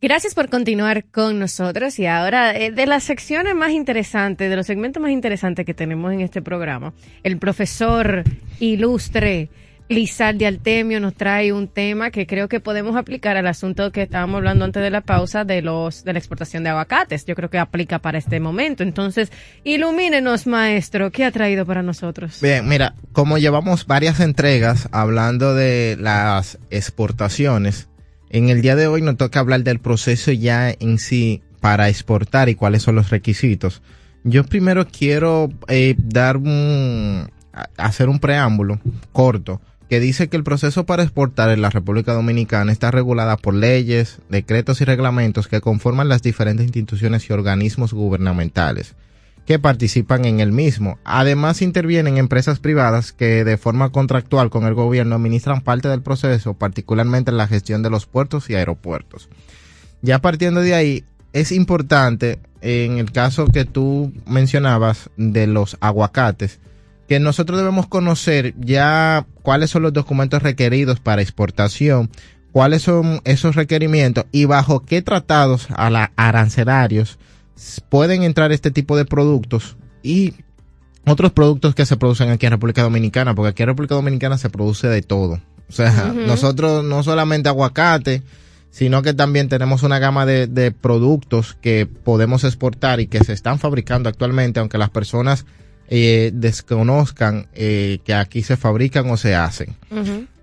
Gracias por continuar con nosotros y ahora eh, de las secciones más interesantes, de los segmentos más interesantes que tenemos en este programa, el profesor ilustre Lizardi Altemio nos trae un tema que creo que podemos aplicar al asunto que estábamos hablando antes de la pausa de los de la exportación de aguacates. Yo creo que aplica para este momento. Entonces, ilumínenos, maestro, ¿qué ha traído para nosotros? Bien, mira, como llevamos varias entregas hablando de las exportaciones, en el día de hoy nos toca hablar del proceso ya en sí para exportar y cuáles son los requisitos. Yo primero quiero eh, dar un, hacer un preámbulo corto que dice que el proceso para exportar en la República Dominicana está regulada por leyes, decretos y reglamentos que conforman las diferentes instituciones y organismos gubernamentales que participan en el mismo. Además intervienen empresas privadas que de forma contractual con el gobierno administran parte del proceso, particularmente en la gestión de los puertos y aeropuertos. Ya partiendo de ahí, es importante, en el caso que tú mencionabas de los aguacates, que nosotros debemos conocer ya cuáles son los documentos requeridos para exportación, cuáles son esos requerimientos y bajo qué tratados a la arancelarios pueden entrar este tipo de productos y otros productos que se producen aquí en República Dominicana, porque aquí en República Dominicana se produce de todo. O sea, nosotros no solamente aguacate, sino que también tenemos una gama de, de productos que podemos exportar y que se están fabricando actualmente, aunque las personas eh, desconozcan eh, que aquí se fabrican o se hacen.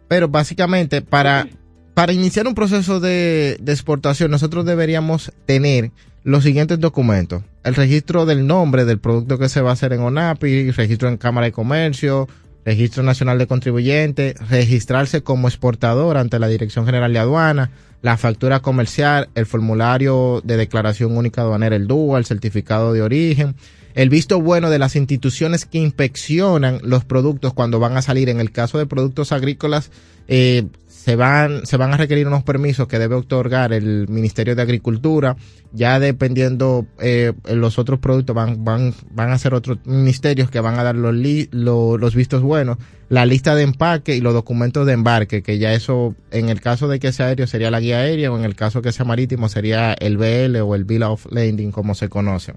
Pero básicamente para, para iniciar un proceso de, de exportación nosotros deberíamos tener los siguientes documentos. El registro del nombre del producto que se va a hacer en ONAPI, registro en Cámara de Comercio, registro nacional de contribuyentes, registrarse como exportador ante la Dirección General de Aduana, la factura comercial, el formulario de declaración única aduanera, el DUA, el certificado de origen, el visto bueno de las instituciones que inspeccionan los productos cuando van a salir. En el caso de productos agrícolas, eh, se van, se van a requerir unos permisos que debe otorgar el Ministerio de Agricultura. Ya dependiendo eh, los otros productos van, van, van a ser otros ministerios que van a dar los, li- lo- los vistos buenos, la lista de empaque y los documentos de embarque, que ya eso, en el caso de que sea aéreo sería la guía aérea o en el caso que sea marítimo sería el BL o el Bill of Landing como se conoce.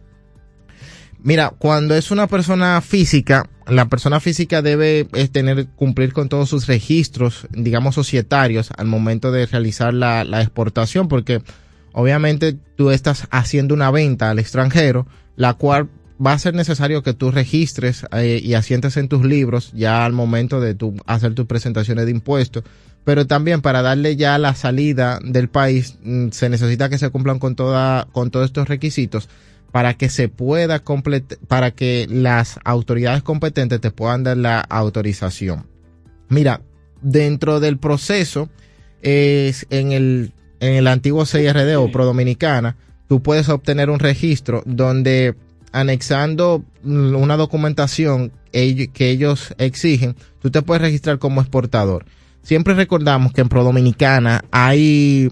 Mira, cuando es una persona física, la persona física debe eh, tener, cumplir con todos sus registros, digamos, societarios al momento de realizar la, exportación, porque obviamente tú estás haciendo una venta al extranjero, la cual va a ser necesario que tú registres eh, y asientes en tus libros ya al momento de tú hacer tus presentaciones de impuestos. Pero también para darle ya la salida del país mm, se necesita que se cumplan con toda, con todos estos requisitos para que se pueda completar, para que las autoridades competentes te puedan dar la autorización. Mira, dentro del proceso, es en el, en el antiguo CIRD o Pro Dominicana, tú puedes obtener un registro donde anexando una documentación que ellos exigen, tú te puedes registrar como exportador. Siempre recordamos que en Pro Dominicana hay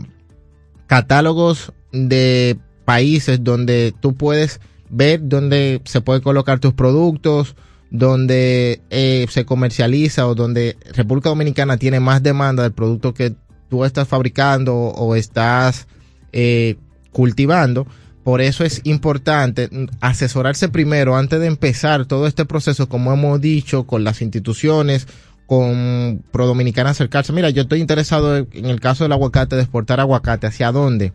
catálogos de países donde tú puedes ver dónde se puede colocar tus productos, donde eh, se comercializa o donde República Dominicana tiene más demanda del producto que tú estás fabricando o estás eh, cultivando. Por eso es importante asesorarse primero antes de empezar todo este proceso, como hemos dicho, con las instituciones, con Pro Dominicana acercarse. Mira, yo estoy interesado en el caso del aguacate, de exportar aguacate, ¿hacia dónde?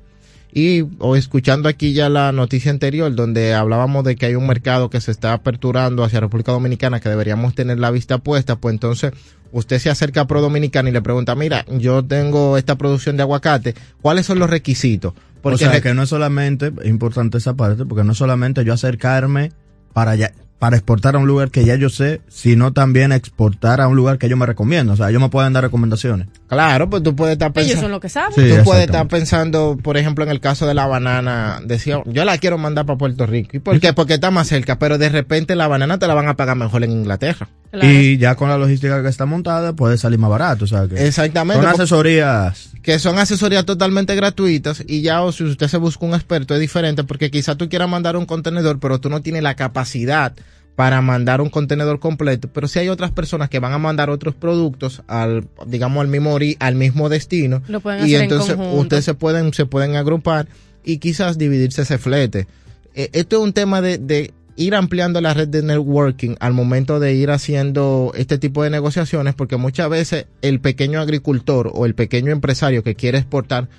Y o escuchando aquí ya la noticia anterior donde hablábamos de que hay un mercado que se está aperturando hacia República Dominicana que deberíamos tener la vista puesta, pues entonces usted se acerca a Pro Dominicana y le pregunta, mira, yo tengo esta producción de aguacate, ¿cuáles son los requisitos? o sea, que no es solamente, es importante esa parte, porque no es solamente yo acercarme para ya, para exportar a un lugar que ya yo sé, sino también exportar a un lugar que yo me recomiendo. O sea, ellos me pueden dar recomendaciones. Claro, pues tú puedes estar Ellos pensando. son los que saben. Sí, tú puedes estar pensando, por ejemplo, en el caso de la banana, decía, yo la quiero mandar para Puerto Rico. ¿Y por qué? Porque está más cerca, pero de repente la banana te la van a pagar mejor en Inglaterra. Y ya con la logística que está montada, puede salir más barato. O sea, que Exactamente. Son porque- asesorías. que son asesorías totalmente gratuitas y ya o si usted se busca un experto es diferente porque quizá tú quieras mandar un contenedor pero tú no tienes la capacidad para mandar un contenedor completo, pero si hay otras personas que van a mandar otros productos al digamos al mismo ori- al mismo destino Lo pueden y hacer entonces ustedes se pueden se pueden agrupar y quizás dividirse ese flete. Eh, esto es un tema de, de ir ampliando la red de networking al momento de ir haciendo este tipo de negociaciones, porque muchas veces el pequeño agricultor o el pequeño empresario que quiere exportar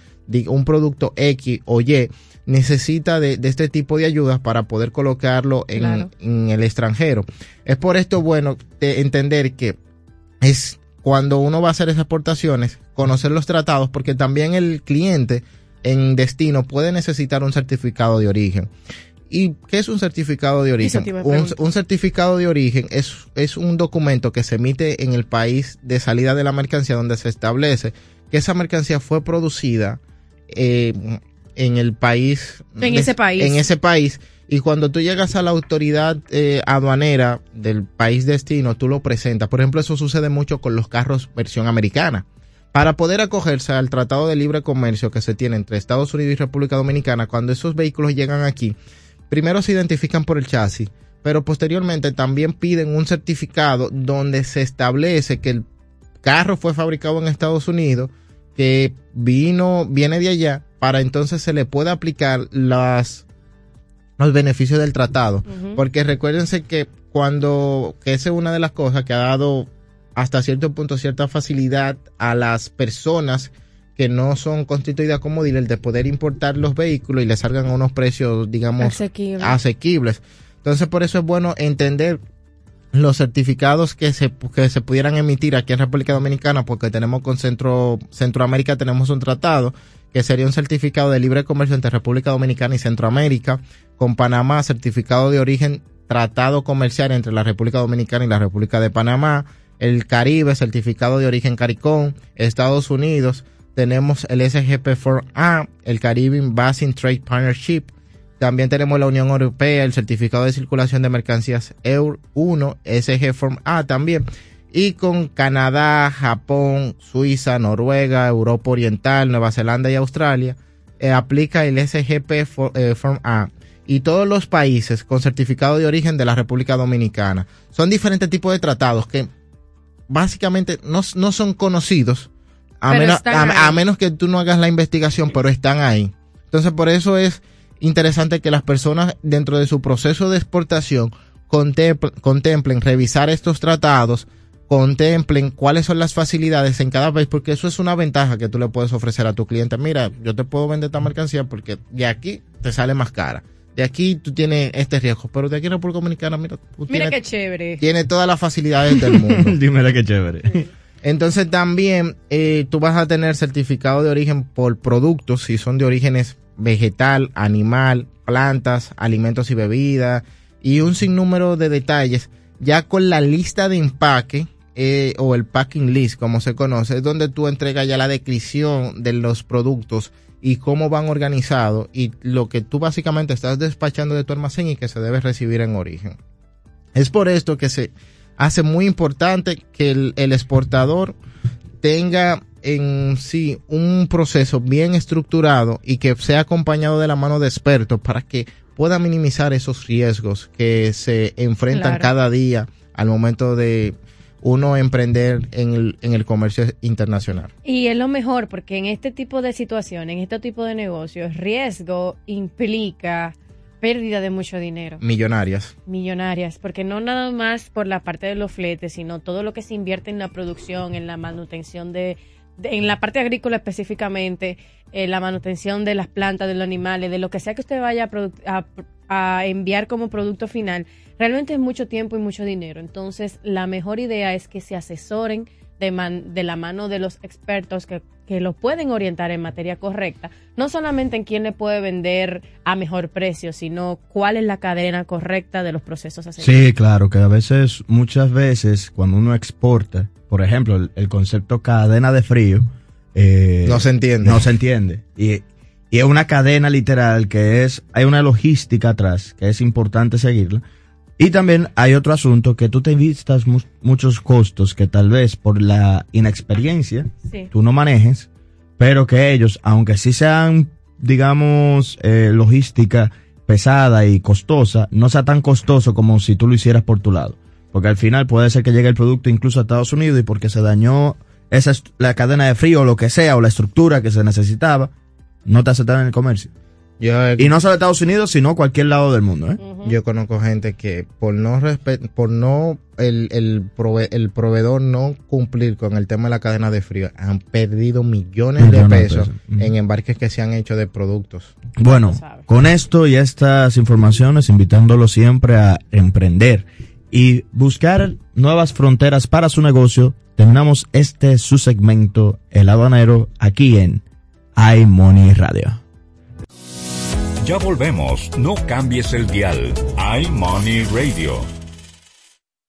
un producto X o Y necesita de, de este tipo de ayudas para poder colocarlo en, Claro. en el extranjero. Es por esto bueno de entender que es cuando uno va a hacer esas exportaciones, conocer los tratados, porque también el cliente en destino puede necesitar un certificado de origen. ¿Y qué es un certificado de origen? un certificado de origen es, es un documento que se emite en el país de salida de la mercancía donde se establece que esa mercancía fue producida eh, en el país. En ese país. En ese país. Y cuando tú llegas a la autoridad eh, aduanera del país destino, tú lo presentas. Por ejemplo, eso sucede mucho con los carros versión americana. Para poder acogerse al Tratado de Libre Comercio que se tiene entre Estados Unidos y República Dominicana, cuando esos vehículos llegan aquí, primero se identifican por el chasis, pero posteriormente también piden un certificado donde se establece que el carro fue fabricado en Estados Unidos, que vino, viene de allá, para entonces se le pueda aplicar las los beneficios del tratado. Porque recuérdense que cuando, que esa es una de las cosas que ha dado hasta cierto punto cierta facilidad a las personas que no son constituidas como dealer de poder importar los vehículos y les salgan a unos precios, digamos, Asequible. asequibles. Entonces, por eso es bueno entender los certificados que se, que se pudieran emitir aquí en República Dominicana, porque tenemos con Centro, Centroamérica, tenemos un tratado que sería un certificado de libre comercio entre República Dominicana y Centroamérica, con Panamá, certificado de origen, tratado comercial entre la República Dominicana y la República de Panamá, el Caribe, certificado de origen CARICOM, Estados Unidos, tenemos el SGP4A, el Caribbean Basin Trade Partnership, también tenemos la Unión Europea, el certificado de circulación de mercancías EUR 1, SG Form A también. Y con Canadá, Japón, Suiza, Noruega, Europa Oriental, Nueva Zelanda y Australia, eh, aplica el SGP for- eh, Form A. Y todos los países con certificado de origen de la República Dominicana. Son diferentes tipos de tratados que básicamente no, no son conocidos, a, menos, a- menos que tú no hagas la investigación, pero están ahí. Entonces, por eso es interesante que las personas dentro de su proceso de exportación contempl- contemplen revisar estos tratados, contemplen cuáles son las facilidades en cada país, porque eso es una ventaja que tú le puedes ofrecer a tu cliente. Mira, yo te puedo vender esta mercancía porque de aquí te sale más cara. De aquí tú tienes este riesgo, pero de aquí en República Dominicana, mira, tú Mira tienes, qué chévere. tiene todas las facilidades del mundo. Dímela qué chévere. Entonces también eh, tú vas a tener certificado de origen por productos, si son de orígenes vegetal, animal, plantas, alimentos y bebidas, y un sinnúmero de detalles, ya con la lista de empaque eh, o el packing list, como se conoce, es donde tú entregas ya la descripción de los productos y cómo van organizados y lo que tú básicamente estás despachando de tu almacén y que se debe recibir en origen. Es por esto que se hace muy importante que el, el exportador tenga en sí un proceso bien estructurado y que sea acompañado de la mano de expertos para que pueda minimizar esos riesgos que se enfrentan Claro. cada día al momento de uno emprender en el, en el comercio internacional. Y es lo mejor porque en este tipo de situaciones, en este tipo de negocios, riesgo implica pérdida de mucho dinero. Millonarias. millonarias, porque no nada más por la parte de los fletes, sino todo lo que se invierte en la producción, en la manutención de, de- en la parte agrícola específicamente, en la manutención de las plantas, de los animales, de lo que sea que usted vaya a- a enviar como producto final, realmente es mucho tiempo y mucho dinero. Entonces, la mejor idea es que se asesoren de, man- de la mano de los expertos que, que los pueden orientar en materia correcta, no solamente en quién le puede vender a mejor precio, sino cuál es la cadena correcta de los procesos a seguir. Sí, claro, que a veces, muchas veces, cuando uno exporta, por ejemplo, el, el concepto cadena de frío, eh, No se entiende. No se entiende. Y, y es una cadena literal que es, hay una logística atrás que es importante seguirla. Y también hay otro asunto que tú te vistas mu- muchos costos que tal vez por la inexperiencia Sí. tú no manejes, pero que ellos, aunque sí sean, digamos, eh, logística pesada y costosa, no sea tan costoso como si tú lo hicieras por tu lado. Porque al final puede ser que llegue el producto incluso a Estados Unidos y porque se dañó esa la cadena de frío o lo que sea, o la estructura que se necesitaba, no te aceptan en el comercio. Yo, Y no solo Estados Unidos, sino cualquier lado del mundo, ¿eh? Yo conozco gente que por no por no el, el, prove- el proveedor no cumplir con el tema de la cadena de frío han perdido millones, Millones de de pesos en embarques que se han hecho de productos. Bueno, con esto y estas informaciones, invitándolo siempre a emprender y buscar nuevas fronteras para su negocio, terminamos este su segmento, El Habanero, aquí en iMoney Radio. Ya volvemos, no cambies el dial. iMoney Radio.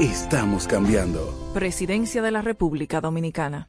Estamos cambiando. Presidencia de la República Dominicana.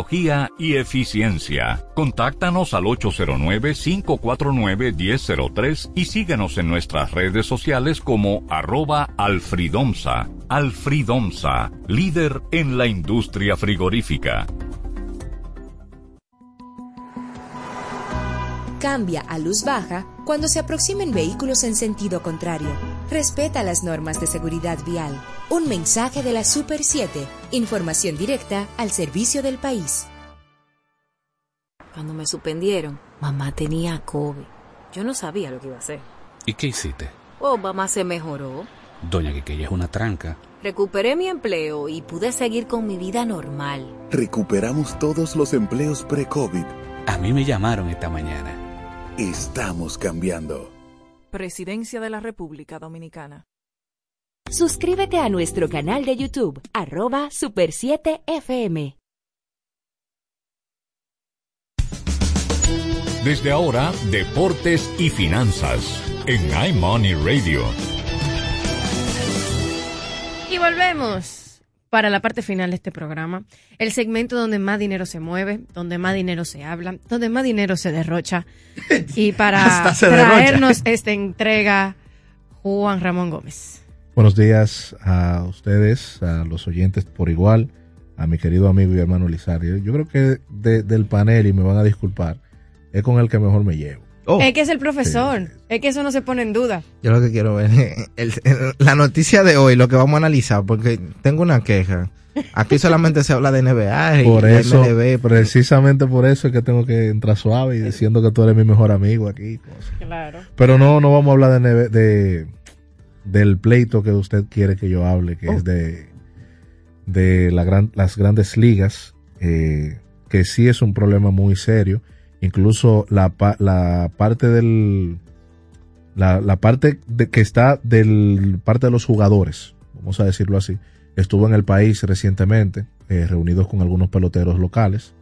y eficiencia. Contáctanos al 809-549-1003 y síguenos en nuestras redes sociales como arroba alfridomsa. Alfridomsa, líder en la industria frigorífica. Cambia a luz baja cuando se aproximen vehículos en sentido contrario. Respeta las normas de seguridad vial. Un mensaje de la Super 7. Información directa al servicio del país. Cuando me suspendieron, mamá tenía COVID. Yo no sabía lo que iba a hacer. ¿Y qué hiciste? Oh, mamá se mejoró. Doña que ella es una tranca. Recuperé mi empleo y pude seguir con mi vida normal. Recuperamos todos los empleos pre-COVID. A mí me llamaron esta mañana. Estamos cambiando. Presidencia de la República Dominicana. Suscríbete a nuestro canal de YouTube, arroba Super 7 FM. Desde ahora, deportes y finanzas en iMoney Radio. Y volvemos para la parte final de este programa. El segmento donde más dinero se mueve, donde más dinero se habla, donde más dinero se derrocha. Y para traernos esta entrega, Juan Ramón Gómez. Buenos días a ustedes, a los oyentes por igual, a mi querido amigo y hermano Lizario. Yo creo que de- del panel, y me van a disculpar, es con el que mejor me llevo. Es que es el profesor. Es que eso no se pone en duda. Yo lo que quiero ver el- el- la noticia de hoy, lo que vamos a analizar, porque tengo una queja. Aquí solamente se habla de NBA y Por de eso, MLB. precisamente por eso es que tengo que entrar suave y diciendo que tú eres mi mejor amigo aquí. cosas. Claro. Pero no, no vamos a hablar de, de del pleito que usted quiere que yo hable, que es de, de la gran, las grandes ligas, eh, que sí es un problema muy serio. Incluso la, pa- la parte del la, la parte de, que está del parte de los jugadores, vamos a decirlo así, estuvo en el país recientemente, eh, reunidos con algunos peloteros locales.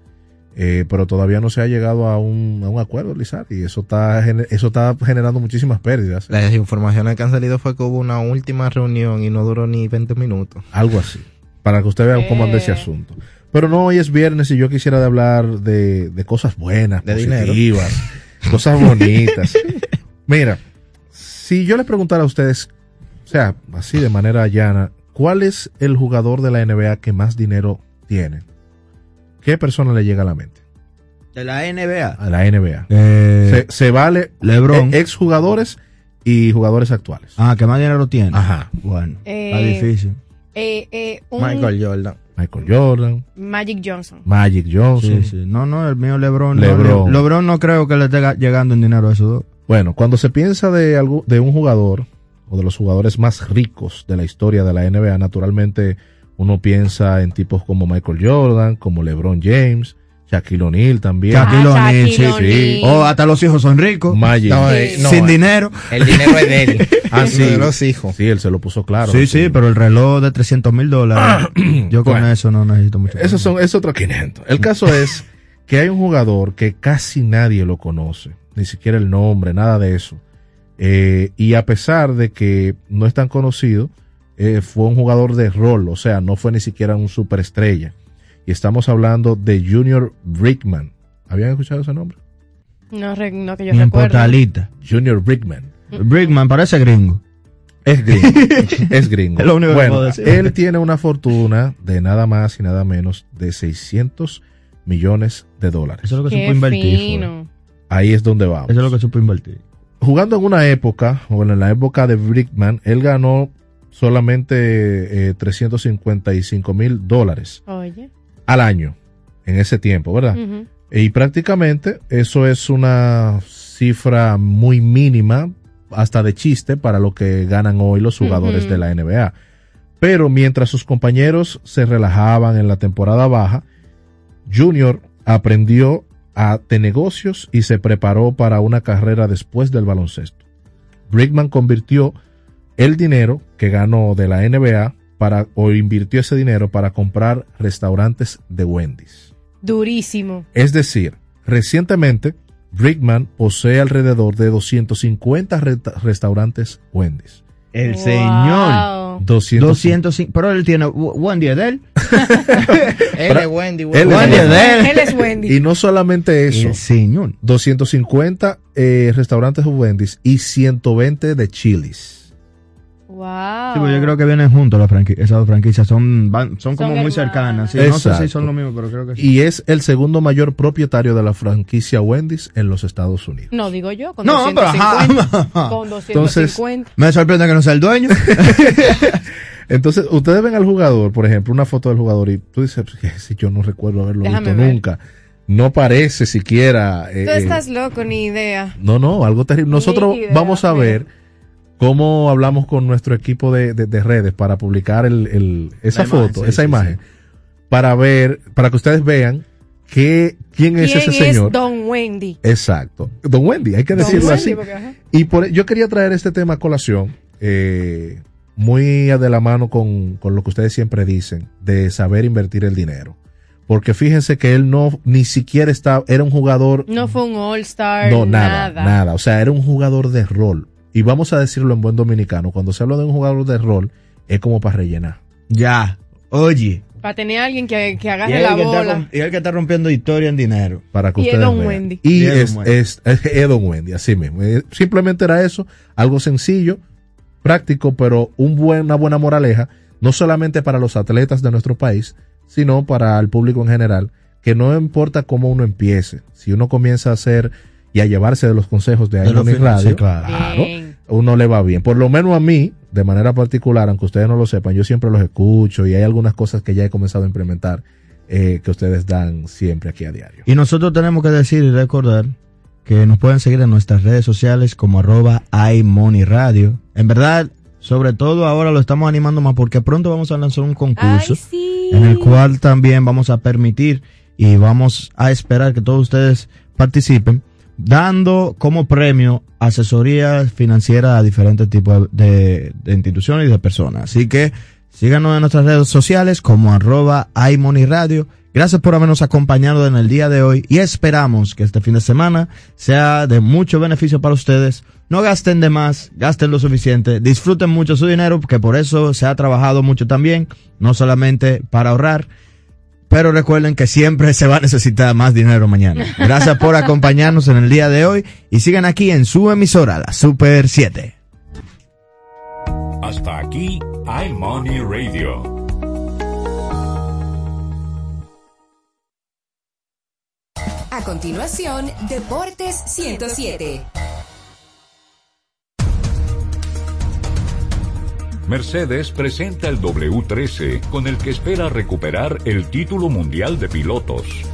Eh, pero todavía no se ha llegado a un, a un acuerdo, Lizar, y eso está, eso está generando muchísimas pérdidas. Las informaciones que han salido fue que hubo una última reunión y no duró ni 20 minutos. Algo así, para que usted vea cómo anda ese asunto. Pero no, hoy es viernes y yo quisiera de hablar de, de cosas buenas, De positivas, cosas bonitas. Mira, si yo le preguntara a ustedes, o sea, así de manera llana, ¿cuál es el jugador de la NBA que más dinero tiene? ¿Qué persona le llega a la mente? De la NBA. A la NBA. Eh, se, se vale LeBron. eh, exjugadores y jugadores actuales. Ah, que más dinero tiene. Ajá. Bueno, Eh, está difícil. Eh, eh, un Jordan. Michael Jordan, Magic Johnson. Magic Johnson. Sí, sí. No, no, el mío LeBron. no, LeBron. Le- LeBron no creo que le esté ga- llegando en dinero a esos dos. Bueno, cuando se piensa de, algo, de un jugador o de los jugadores más ricos de la historia de la NBA, naturalmente uno piensa en tipos como Michael Jordan, como LeBron James, Shaquille O'Neal también. Shaquille Ah, O'Neal, sí. O hasta los hijos son ricos. Magic. No, eh, no, sin eh, dinero. El dinero es de él. Ah, sí. de los hijos. Sí, él se lo puso claro. sí, sí, pero el reloj de 300 mil dólares. yo con Bueno. eso no necesito mucho. Eso son, es otro 500. El caso es que hay un jugador que casi nadie lo conoce, ni siquiera el nombre, nada de eso. Eh, y a pesar de que no es tan conocido, eh, fue un jugador de rol, o sea, no fue ni siquiera un superestrella. Y estamos hablando de Junior Brickman. ¿Habían escuchado ese nombre? No, re- no que yo Ni recuerdo. portalita. Junior Brickman. Brickman parece gringo. Es gringo. es gringo. Es lo único que bueno, puedo decir. él tiene una fortuna de nada más y nada menos de 600 millones de dólares. Eso es lo que Qué supo invertir. Ahí es donde vamos. Eso es lo que supo invertir. Jugando en una época, o bueno, en la época de Brickman, él ganó solamente eh, 355 mil dólares Oye. Al año en ese tiempo, ¿verdad? Y prácticamente eso es una cifra muy mínima, hasta de chiste, para lo que ganan hoy los jugadores de la NBA. Pero mientras sus compañeros se relajaban en la temporada baja, Junior aprendió a, de negocios y se preparó para una carrera después del baloncesto. Brickman convirtió el dinero que ganó de la NBA para, o invirtió ese dinero para comprar restaurantes de Wendy's. Durísimo. Es decir, recientemente Brickman posee alrededor de 250 reta- restaurantes Wendy's. El Wow. señor. 200 205. Pero él tiene Wendy es de él. Él es Wendy. Él Wendy. es Wendy es de él. Él es Wendy. Y no solamente eso, El señor. 250 eh, restaurantes Wendy's y 120 de Chili's. Wow. Sí, pues yo creo que vienen juntos las franqui- esas dos franquicias. Son, van- son como Son muy hermanas. cercanas. Sí, no sé Exacto. si son lo mismo, pero creo que sí. Y es el segundo mayor propietario de la franquicia Wendy's en los Estados Unidos. No, digo yo, con No, pero ajá. 250. Con 250. Me sorprende que no sea el dueño. Entonces, ustedes ven al jugador, por ejemplo, una foto del jugador y tú dices, "¿Qué? si yo no recuerdo haberlo Déjame visto ver. nunca. No parece siquiera. eh, Tú eh, estás loco, ni idea. No, no, algo terrible. Nosotros idea, vamos a mira. ver cómo hablamos con nuestro equipo de, de- de redes para publicar el, el- esa La imagen, foto, sí, esa sí, imagen, para ver, para que ustedes vean que, quién es ¿Quién ese es señor. Don Wendy? Exacto. Don Wendy, hay que Don decirlo Wendy, así. porque. Y por, yo quería traer este tema a colación, eh, muy de la mano con, con lo que ustedes siempre dicen, de saber invertir el dinero. Porque fíjense que él no, ni siquiera estaba, era un jugador No fue un All-Star. no, nada, nada. nada, O sea, era un jugador de rol. Y vamos a decirlo en buen dominicano, cuando se habla de un jugador de rol, es como para rellenar. Ya. Oye. Para tener a alguien que, que agarre la que bola. y el que está rompiendo historia en dinero. Para que Y ustedes vean. Wendy. Y Y es es, Don Wendy. es, Wendy, así mismo. Eh, Simplemente era eso, algo sencillo, práctico, pero un buen, una buena moraleja, no solamente para los atletas de nuestro país, sino para el público en general, que no importa cómo uno empiece, si uno comienza a hacer y a llevarse de los consejos de De Iron Radio, claro. Uno le va bien. Por lo menos a mí, de manera particular, aunque ustedes no lo sepan, yo siempre los escucho y hay algunas cosas que ya he comenzado a implementar eh, que ustedes dan siempre aquí a diario. Y nosotros tenemos que decir y recordar que nos pueden seguir en nuestras redes sociales como arroba iMoneyRadio. En verdad, sobre todo ahora lo estamos animando más porque pronto vamos a lanzar un concurso Ay, sí. en el cual también vamos a permitir y vamos a esperar que todos ustedes participen dando como premio asesoría financiera a diferentes tipos de, de instituciones y de personas. Así que síganos en nuestras redes sociales como arroba iMoneyRadio. Gracias por habernos acompañado en el día de hoy y esperamos que este fin de semana sea de mucho beneficio para ustedes. No gasten de más, gasten lo suficiente, disfruten mucho su dinero, porque por eso se ha trabajado mucho también, no solamente para ahorrar, pero recuerden que siempre se va a necesitar más dinero mañana. Gracias por acompañarnos en el día de hoy y sigan aquí en su emisora, la Super 7. Hasta aquí iMoney Radio. A continuación, Deportes 107. Mercedes presenta el W13 con el que espera recuperar el título mundial de pilotos.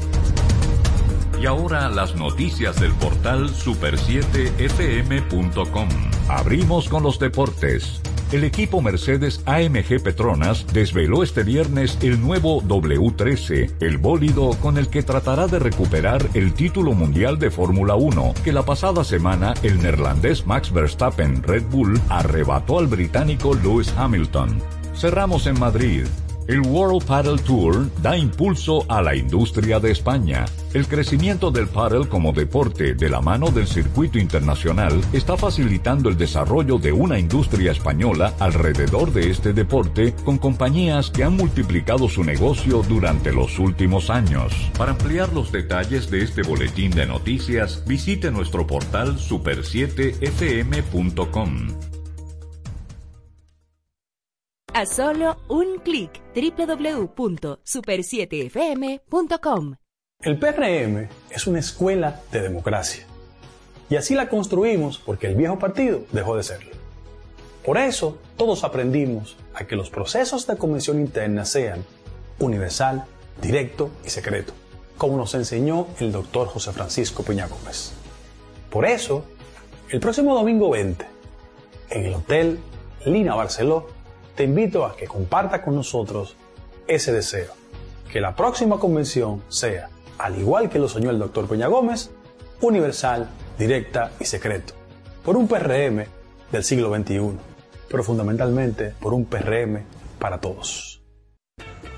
Y ahora las noticias del portal super7fm.com. Abrimos con los deportes. El equipo Mercedes AMG Petronas desveló este viernes el nuevo W13, el bólido con el que tratará de recuperar el título mundial de Fórmula 1, que la pasada semana el neerlandés Max Verstappen Red Bull arrebató al británico Lewis Hamilton. Cerramos en Madrid. El World Paddle Tour da impulso a la industria de España. El crecimiento del paddle como deporte de la mano del circuito internacional está facilitando el desarrollo de una industria española alrededor de este deporte con compañías que han multiplicado su negocio durante los últimos años. Para ampliar los detalles de este boletín de noticias, visite nuestro portal super7fm.com. A solo un clic www.super7fm.com. El PRM es una escuela de democracia. Y así la construimos porque el viejo partido dejó de serlo. Por eso, todos aprendimos a que los procesos de convención interna sean universal, directo y secreto, como nos enseñó el doctor José Francisco Peña Gómez. Por eso, el próximo domingo 20, en el Hotel Lina Barceló, te invito a que comparta con nosotros ese deseo, que la próxima convención sea, al igual que lo soñó el doctor Peña Gómez, universal, directa y secreto, por un PRM del siglo XXI, pero fundamentalmente por un PRM para todos.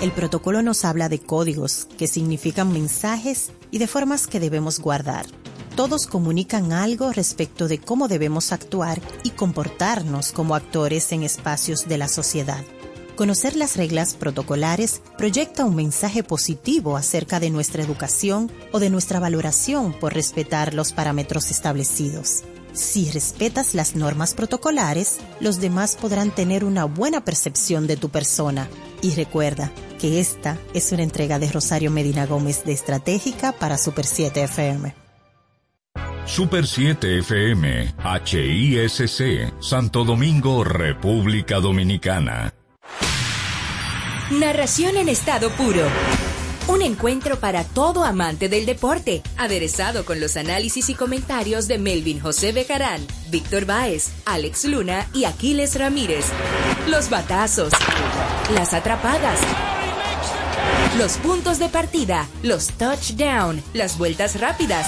El protocolo nos habla de códigos, que significan mensajes y de formas que debemos guardar. Todos comunican algo respecto de cómo debemos actuar y comportarnos como actores en espacios de la sociedad. Conocer las reglas protocolares proyecta un mensaje positivo acerca de nuestra educación o de nuestra valoración por respetar los parámetros establecidos. Si respetas las normas protocolares, los demás podrán tener una buena percepción de tu persona. Y recuerda que esta es una entrega de Rosario Medina Gómez de Estratégica para Super 7 FM. Super 7 FM, HISC, Santo Domingo, República Dominicana. Narración en estado puro. Un encuentro para todo amante del deporte, aderezado con los análisis y comentarios de Melvin José Bejarán, Víctor Báez, Alex Luna y Aquiles Ramírez. Los batazos, las atrapadas, los puntos de partida, los touchdown, las vueltas rápidas,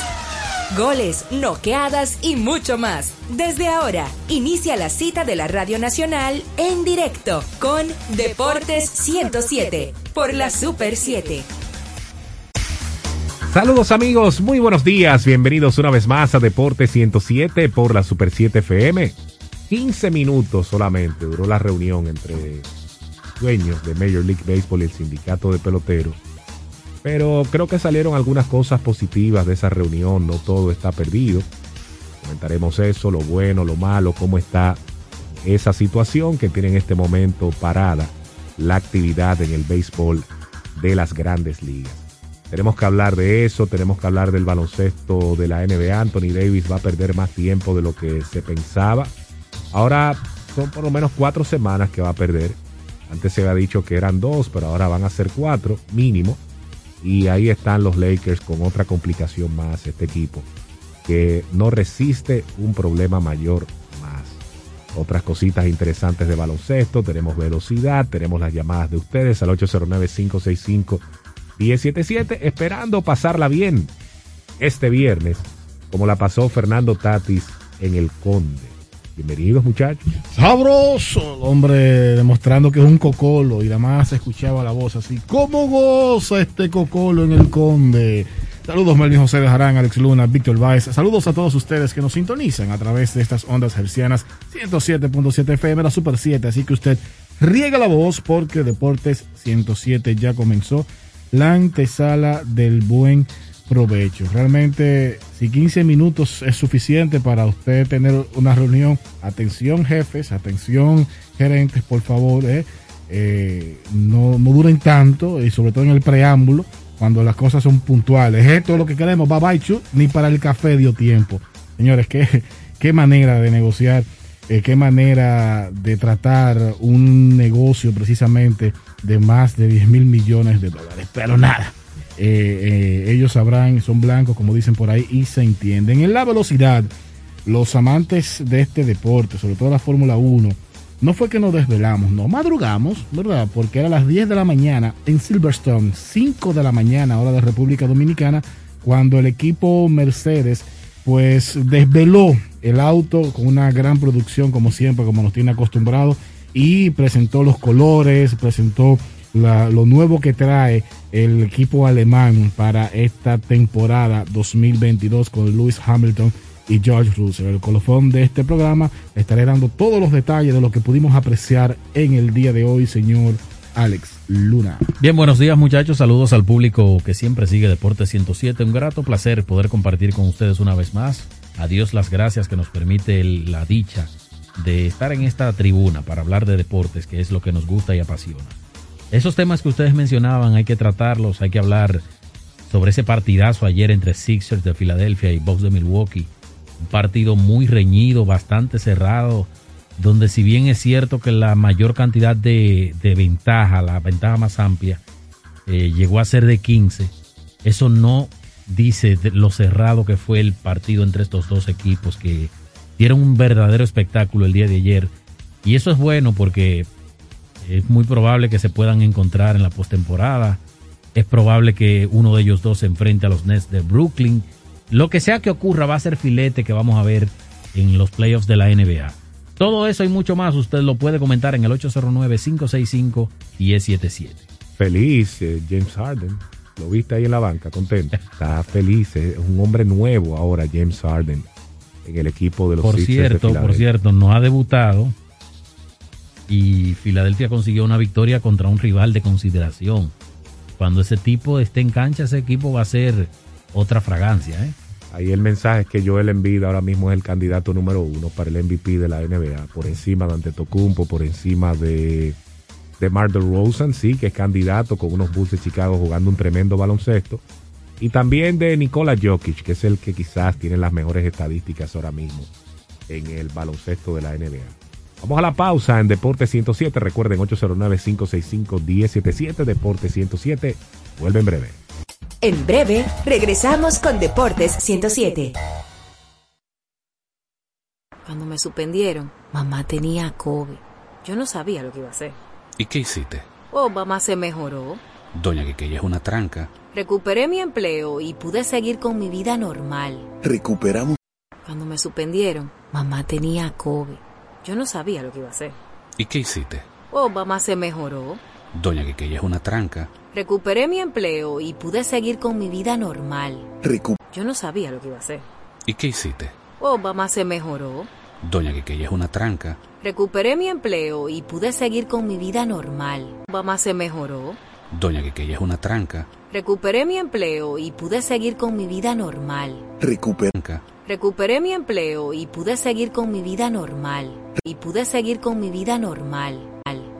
goles, noqueadas y mucho más. Desde ahora, inicia la cita de la Radio Nacional en directo con Deportes 107 por la Super 7. Saludos amigos, muy buenos días, bienvenidos una vez más a Deportes 107 por la Super 7 FM. 15 minutos solamente duró la reunión entre dueños de Major League Baseball y el sindicato de peloteros. Pero creo que salieron algunas cosas positivas de esa reunión, no todo está perdido. Comentaremos eso, lo bueno, lo malo, cómo está esa situación que tiene en este momento parada la actividad en el béisbol de las grandes ligas. Tenemos que hablar de eso, tenemos que hablar del baloncesto de la NBA. Anthony Davis va a perder más tiempo de lo que se pensaba. Ahora son por lo menos cuatro semanas que va a perder. Antes se había dicho que eran dos, pero ahora van a ser cuatro mínimo. Y ahí están los Lakers con otra complicación más, este equipo, que no resiste un problema mayor más. Otras cositas interesantes de baloncesto, tenemos velocidad, tenemos las llamadas de ustedes al 809-565. 1077, esperando pasarla bien este viernes, como la pasó Fernando Tatis en el Conde. Bienvenidos muchachos. Sabroso, hombre, demostrando que es un cocolo y además se escuchaba la voz así. ¿Cómo goza este cocolo en el Conde? Saludos Melvin José de Jarán, Alex Luna, Víctor Baez. Saludos a todos ustedes que nos sintonizan a través de estas ondas hercianas 107.7 FM, la Super 7. Así que usted riega la voz porque Deportes 107 ya comenzó la antesala del buen provecho. Realmente, si 15 minutos es suficiente para usted tener una reunión, atención jefes, atención gerentes, por favor, eh, eh, no, no, duren tanto y sobre todo en el preámbulo, cuando las cosas son puntuales. Esto es lo que queremos, bye bye, chu, ni para el café dio tiempo. Señores, qué, qué manera de negociar, eh, qué manera de tratar un negocio precisamente de más de 10 mil millones de dólares. Pero nada, eh, eh, ellos sabrán, son blancos, como dicen por ahí, y se entienden. En la velocidad, los amantes de este deporte, sobre todo la Fórmula 1, no fue que nos desvelamos, no madrugamos, ¿verdad? Porque era las 10 de la mañana en Silverstone, 5 de la mañana, hora de República Dominicana, cuando el equipo Mercedes, pues desveló el auto con una gran producción, como siempre, como nos tiene acostumbrado, y presentó los colores, presentó la, lo nuevo que trae el equipo alemán para esta temporada 2022 con Lewis Hamilton y George Russell. El colofón de este programa estaré dando todos los detalles de lo que pudimos apreciar en el día de hoy, señor Alex Luna. Bien, buenos días muchachos, saludos al público que siempre sigue Deporte 107. Un grato placer poder compartir con ustedes una vez más. A Dios las gracias que nos permite la dicha de estar en esta tribuna para hablar de deportes, que es lo que nos gusta y apasiona. Esos temas que ustedes mencionaban hay que tratarlos, hay que hablar sobre ese partidazo ayer entre Sixers de Filadelfia y Bucks de Milwaukee. Un partido muy reñido, bastante cerrado, donde si bien es cierto que la mayor cantidad de, ventaja, la ventaja más amplia, eh, llegó a ser de 15, eso no dice lo cerrado que fue el partido entre estos dos equipos que dieron un verdadero espectáculo el día de ayer. Y eso es bueno porque es muy probable que se puedan encontrar en la postemporada. Es probable que uno de ellos dos se enfrente a los Nets de Brooklyn. Lo que sea que ocurra va a ser filete que vamos a ver en los playoffs de la NBA. Todo eso y mucho más usted lo puede comentar en el 809-565-1077. Feliz, eh, James Harden. Lo viste ahí en la banca, contento. Está feliz, es un hombre nuevo ahora, James Harden, en el equipo de los Por Sixers de cierto, por cierto, no ha debutado y Filadelfia consiguió una victoria contra un rival de consideración. Cuando ese tipo esté en cancha, ese equipo va a ser otra fragancia, ¿eh? Ahí el mensaje es que Joel Embiid ahora mismo es el candidato número uno para el MVP de la NBA, por encima de Antetokounmpo, por encima de, de Rosen, sí, que es candidato con unos Bulls de Chicago jugando un tremendo baloncesto, y también de Nikola Jokic, que es el que quizás tiene las mejores estadísticas ahora mismo en el baloncesto de la NBA. Vamos a la pausa en Deporte 107. Recuerden 809-565-1077. Deporte 107. Vuelve en breve. En breve, regresamos con Deportes 107. Cuando me suspendieron, mamá tenía COVID. Yo no sabía lo que iba a hacer. ¿Y qué hiciste? Oh, mamá se mejoró. Doña Quiqueya es una tranca. Recuperé mi empleo y pude seguir con mi vida normal. Recuperamos Cuando me suspendieron, mamá tenía COVID. Yo no sabía lo que iba a hacer. ¿Y qué hiciste? Oh, mamá se mejoró. Doña Quiqueya es una tranca. Recuperé mi empleo y pude seguir con mi vida normal. recu- Yo no sabía lo que iba a hacer. ¿Y qué hiciste? Oh, mamá se mejoró. Doña Quiqueya es una tranca. Recuperé mi empleo y pude seguir con mi vida normal. Mamá se mejoró. Doña Quiqueya es una tranca. Recuperé mi empleo y pude seguir con mi vida normal. recuper- Tranca. Recuperé mi empleo y pude seguir con mi vida normal. Y pude seguir con mi vida normal.